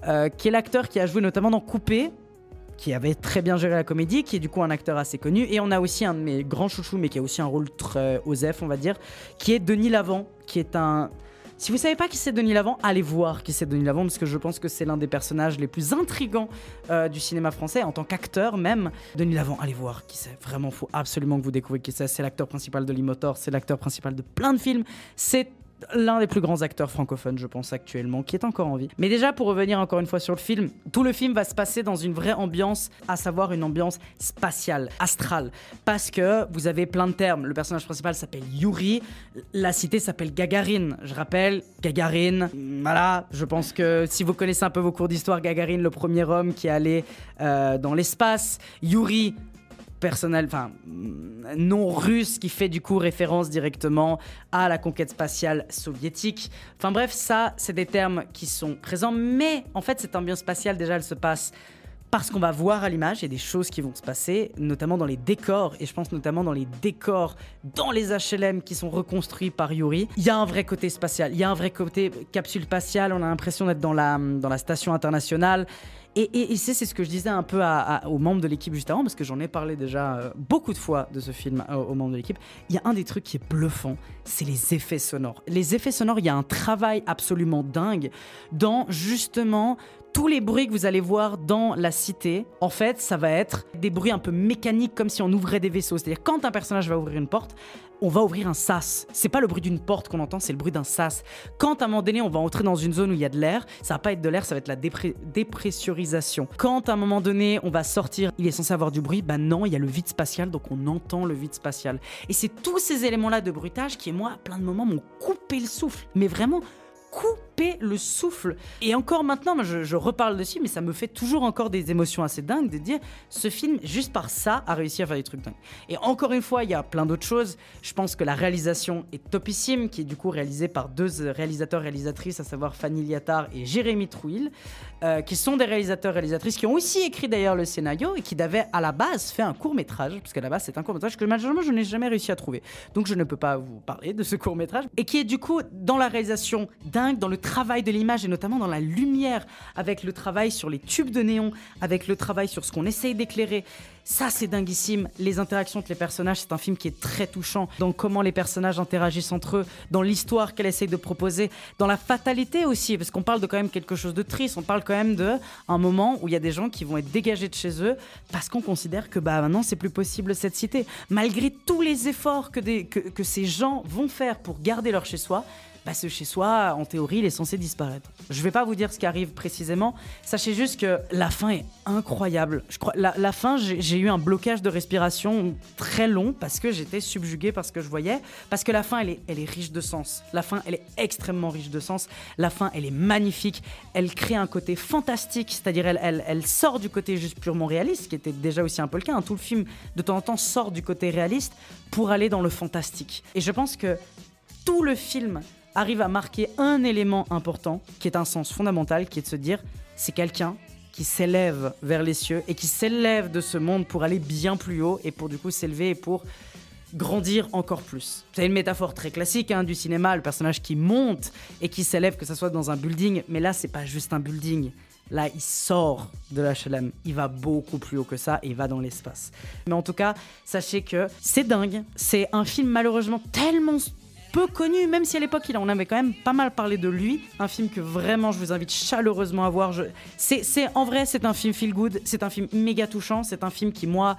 euh, qui est l'acteur qui a joué notamment dans Coupé qui avait très bien géré la comédie, qui est du coup un acteur assez connu. Et on a aussi un de mes grands chouchous, mais qui a aussi un rôle très osef, on va dire, qui est Denis Lavant, qui est un... Si vous savez pas qui c'est Denis Lavant, allez voir qui c'est Denis Lavant, parce que je pense que c'est l'un des personnages les plus intrigants euh, du cinéma français, en tant qu'acteur même. Denis Lavant, allez voir qui c'est. Vraiment, faut absolument que vous découvriez qui c'est. C'est l'acteur principal de Limotor, c'est l'acteur principal de plein de films. C'est l'un des plus grands acteurs francophones, je pense, actuellement, qui est encore en vie. Mais déjà, pour revenir encore une fois sur le film, tout le film va se passer dans une vraie ambiance, à savoir une ambiance spatiale, astrale. Parce que vous avez plein de termes. Le personnage principal s'appelle Yuri, la cité s'appelle Gagarine. Je rappelle, Gagarine, voilà, je pense que si vous connaissez un peu vos cours d'histoire, Gagarine, le premier homme qui est allé euh, dans l'espace, Yuri, personnel, enfin non russe qui fait du coup référence directement à la conquête spatiale soviétique. Enfin bref, ça, c'est des termes qui sont présents, mais en fait, cette ambiance spatiale, déjà, elle se passe parce qu'on va voir à l'image, il y a des choses qui vont se passer, notamment dans les décors, et je pense notamment dans les décors dans les HLM qui sont reconstruits par Yuri. Il y a un vrai côté spatial, il y a un vrai côté capsule spatiale, on a l'impression d'être dans la, dans la station internationale. Et, c'est ce que je disais un peu aux membres de l'équipe juste avant, parce que j'en ai parlé déjà euh, beaucoup de fois de ce film euh, aux membres de l'équipe. Il y a un des trucs qui est bluffant, c'est les effets sonores. Les effets sonores, il y a un travail absolument dingue dans justement tous les bruits que vous allez voir dans la cité, en fait, ça va être des bruits un peu mécaniques, comme si on ouvrait des vaisseaux. C'est-à-dire, quand un personnage va ouvrir une porte, on va ouvrir un sas. C'est pas le bruit d'une porte qu'on entend, c'est le bruit d'un sas. Quand à un moment donné, on va entrer dans une zone où il y a de l'air, ça va pas être de l'air, ça va être la dépressurisation. Quand à un moment donné, on va sortir, il est censé avoir du bruit, bah non, il y a le vide spatial, donc on entend le vide spatial. Et c'est tous ces éléments-là de bruitage qui, moi, à plein de moments, m'ont coupé le souffle. Mais vraiment, coupé le souffle. Et encore maintenant, je, je reparle dessus, mais ça me fait toujours encore des émotions assez dingues de dire ce film, juste par ça, a réussi à faire des trucs dingues. Et encore une fois, il y a plein d'autres choses. Je pense que la réalisation est topissime, qui est du coup réalisée par deux réalisateurs réalisatrices, à savoir Fanny Liattard et Jérémy Trouil, euh, qui sont des réalisateurs réalisatrices qui ont aussi écrit d'ailleurs le scénario et qui avaient à la base fait un court métrage, parce qu'à la base c'est un court métrage que malheureusement je n'ai jamais réussi à trouver. Donc je ne peux pas vous parler de ce court métrage. Et qui est du coup dans la réalisation dingue, dans le travail de l'image et notamment dans la lumière, avec le travail sur les tubes de néon, avec le travail sur ce qu'on essaye d'éclairer. Ça, c'est dinguissime. Les interactions entre les personnages, c'est un film qui est très touchant dans comment les personnages interagissent entre eux, dans l'histoire qu'elle essaye de proposer, dans la fatalité aussi, parce qu'on parle de quand même quelque chose de triste. On parle quand même de un moment où il y a des gens qui vont être dégagés de chez eux parce qu'on considère que bah maintenant c'est plus possible cette cité, malgré tous les efforts que, que ces gens vont faire pour garder leur chez soi bah, ce chez soi, en théorie, il est censé disparaître. Je vais pas vous dire ce qui arrive précisément. Sachez juste que la fin est incroyable. La, fin, j'ai eu un blocage de respiration très long parce que j'étais subjugué par ce que je voyais. Parce que la fin, elle est, riche de sens. La fin, elle est extrêmement riche de sens. La fin, elle est magnifique. Elle crée un côté fantastique, c'est-à-dire elle sort du côté juste purement réaliste, qui était déjà aussi un peu le cas. hein. Tout le film, de temps en temps, sort du côté réaliste pour aller dans le fantastique. Et je pense que tout le film arrive à marquer un élément important, qui est un sens fondamental, qui est de se dire, c'est quelqu'un qui s'élève vers les cieux et qui s'élève de ce monde pour aller bien plus haut et pour du coup s'élever et pour grandir encore plus. C'est une métaphore très classique hein, du cinéma, le personnage qui monte et qui s'élève, que ce soit dans un building, mais là c'est pas juste un building. Là, il sort de l'HLM, il va beaucoup plus haut que ça et il va dans l'espace. Mais en tout cas, sachez que c'est dingue. C'est un film malheureusement tellement peu connu, même si à l'époque il en avait quand même pas mal parlé de lui. Un film que vraiment je vous invite chaleureusement à voir. C'est, en vrai, c'est un film feel good, c'est un film méga touchant, c'est un film qui moi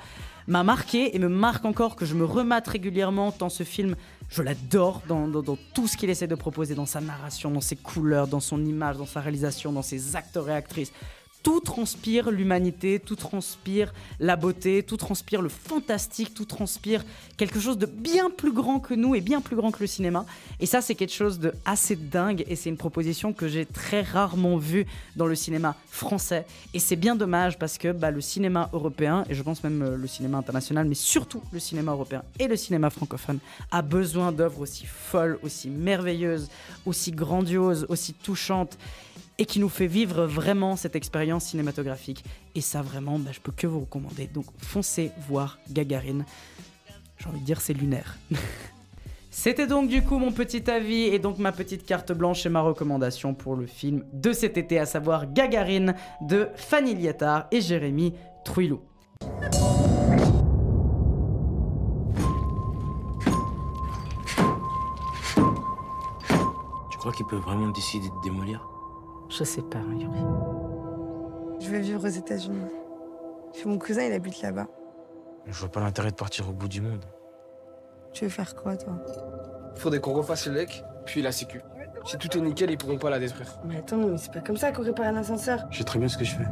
m'a marqué et me marque encore que je me remate régulièrement tant ce film je l'adore dans tout ce qu'il essaie de proposer, dans sa narration, dans ses couleurs, dans son image, dans sa réalisation, dans ses acteurs et actrices. Tout transpire l'humanité, tout transpire la beauté, tout transpire le fantastique, tout transpire quelque chose de bien plus grand que nous et bien plus grand que le cinéma. Et ça, c'est quelque chose de assez dingue et c'est une proposition que j'ai très rarement vue dans le cinéma français. Et c'est bien dommage parce que bah, le cinéma européen, et je pense même euh, le cinéma international, mais surtout le cinéma européen et le cinéma francophone, a besoin d'œuvres aussi folles, aussi merveilleuses, aussi grandioses, aussi touchantes et qui nous fait vivre vraiment cette expérience cinématographique. Et ça, vraiment, bah, je peux que vous recommander. Donc, foncez voir Gagarine. J'ai envie de dire, c'est lunaire. C'était donc du coup mon petit avis et donc ma petite carte blanche et ma recommandation pour le film de cet été, à savoir Gagarine de Fanny Liattard et Jérémy Trouillou. Tu crois qu'il peut vraiment décider de démolir? Je sais pas, Yuri. Je vais vivre aux États-Unis. Chez mon cousin, il habite là-bas. Je vois pas l'intérêt de partir au bout du monde. Tu veux faire quoi, toi? Faudrait qu'on refasse le lec, puis la sécu. Si tout est nickel, ils pourront pas la détruire. Mais attends, mais c'est pas comme ça qu'on répare un ascenseur. Je sais très bien ce que je fais.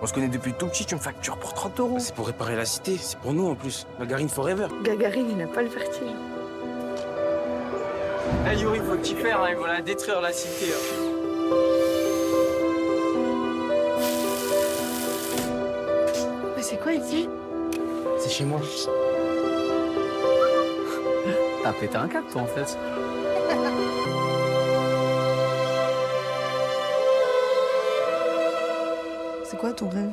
On se connaît depuis tout petit, tu me factures pour 30 euros. C'est pour réparer la cité, c'est pour nous en plus. Gagarine Forever. Gagarine, il n'a pas le vertige. Eh Yuri, faut que tu fasses, hein, ils vont la détruire la cité. Mais c'est quoi ici? C'est chez moi. T'as pété un câble, toi, en fait. C'est quoi ton rêve?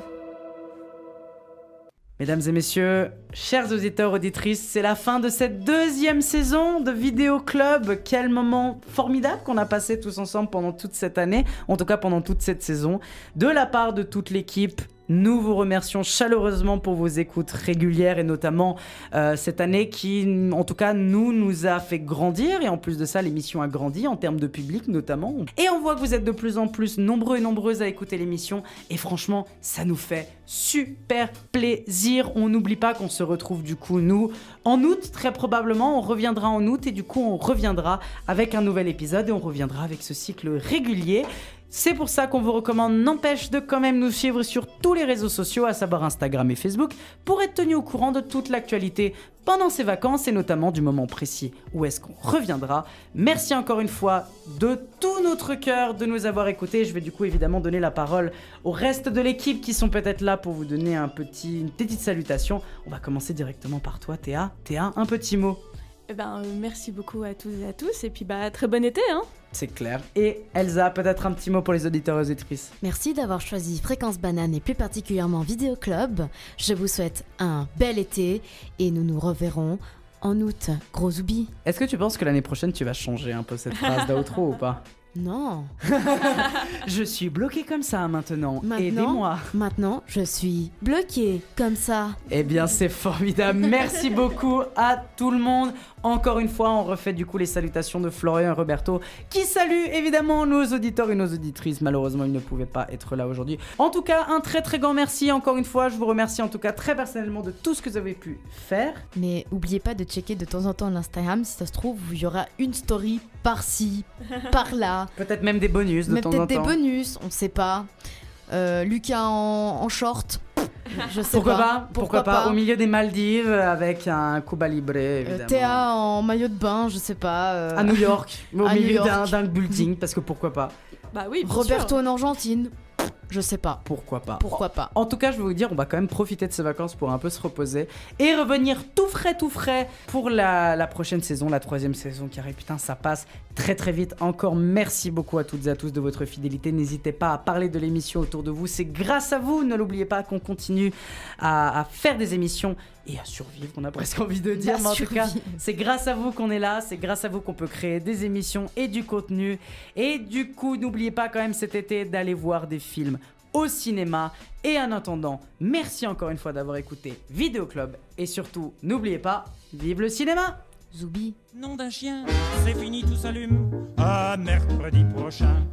Mesdames et messieurs, chers auditeurs, auditrices, c'est la fin de cette deuxième saison de Vidéo Club. Quel moment formidable qu'on a passé tous ensemble pendant toute cette année, en tout cas pendant toute cette saison. De la part de toute l'équipe, nous vous remercions chaleureusement pour vos écoutes régulières et notamment euh, cette année qui, en tout cas, nous, nous a fait grandir. Et en plus de ça, l'émission a grandi en termes de public notamment. Et on voit que vous êtes de plus en plus nombreux et nombreuses à écouter l'émission. Et franchement, ça nous fait super plaisir. On n'oublie pas qu'on se retrouve du coup, nous, en août, très probablement. On reviendra en août et du coup, on reviendra avec un nouvel épisode et on reviendra avec ce cycle régulier. C'est pour ça qu'on vous recommande, n'empêche de quand même nous suivre sur tous les réseaux sociaux, à savoir Instagram et Facebook, pour être tenu au courant de toute l'actualité pendant ces vacances et notamment du moment précis où est-ce qu'on reviendra. Merci encore une fois de tout notre cœur de nous avoir écoutés. Je vais du coup évidemment donner la parole au reste de l'équipe qui sont peut-être là pour vous donner un petit, une petite salutation. On va commencer directement par toi Théa. Théa, un petit mot. Eh ben, euh, merci beaucoup à tous et à tous, et puis bah, très bon été, hein C'est clair. Et Elsa, peut-être un petit mot pour les auditeurs et auditrices. Merci d'avoir choisi Fréquence Banane et plus particulièrement Vidéo Club. Je vous souhaite un bel été et nous nous reverrons en août. Gros zoubi. Est-ce que tu penses que l'année prochaine tu vas changer un peu cette phrase d'outro ou pas? Non. Je suis bloqué comme ça maintenant. Maintenant, Aidez-moi. Maintenant, je suis bloqué comme ça. Eh bien, c'est formidable. Merci beaucoup à tout le monde. Encore une fois, on refait du coup les salutations de Florian et Roberto qui saluent évidemment nos auditeurs et nos auditrices. Malheureusement, ils ne pouvaient pas être là aujourd'hui. En tout cas, un très très grand merci. Encore une fois, je vous remercie en tout cas très personnellement de tout ce que vous avez pu faire. Mais oubliez pas de checker de temps en temps l'Instagram. Si ça se trouve, il y aura une story par-ci, par-là. Peut-être même des bonus de Mais temps en peut-être des bonus, on sait pas. Euh, Lucas en, en short. Je sais Pourquoi pas. pas, Pourquoi, pas, Au milieu des Maldives avec un Cuba Libre Euh, évidemment. Théa en maillot de bain, je sais pas. euh, à New York, au à milieu d'un building, parce que pourquoi pas Bah oui, bien Roberto sûr. en Argentine. Je sais pas. Pourquoi pas Pourquoi pas En tout cas, je vais vous dire, on va quand même profiter de ces vacances pour un peu se reposer et revenir tout frais, tout frais pour la, la prochaine saison, la troisième saison qui arrive. Putain, ça passe très très vite. Encore merci beaucoup à toutes et à tous de votre fidélité. N'hésitez pas à parler de l'émission autour de vous. C'est grâce à vous, ne l'oubliez pas, qu'on continue à, à faire des émissions et à survivre. On a presque envie de dire, mais en tout cas, c'est grâce à vous qu'on est là. C'est grâce à vous qu'on peut créer des émissions et du contenu. Et du coup, n'oubliez pas quand même cet été d'aller voir des films au cinéma. Et en attendant, merci encore une fois d'avoir écouté Vidéo Club. Et surtout, n'oubliez pas, vive le cinéma Zoubi. Nom d'un chien, c'est fini, tout s'allume. À mercredi prochain.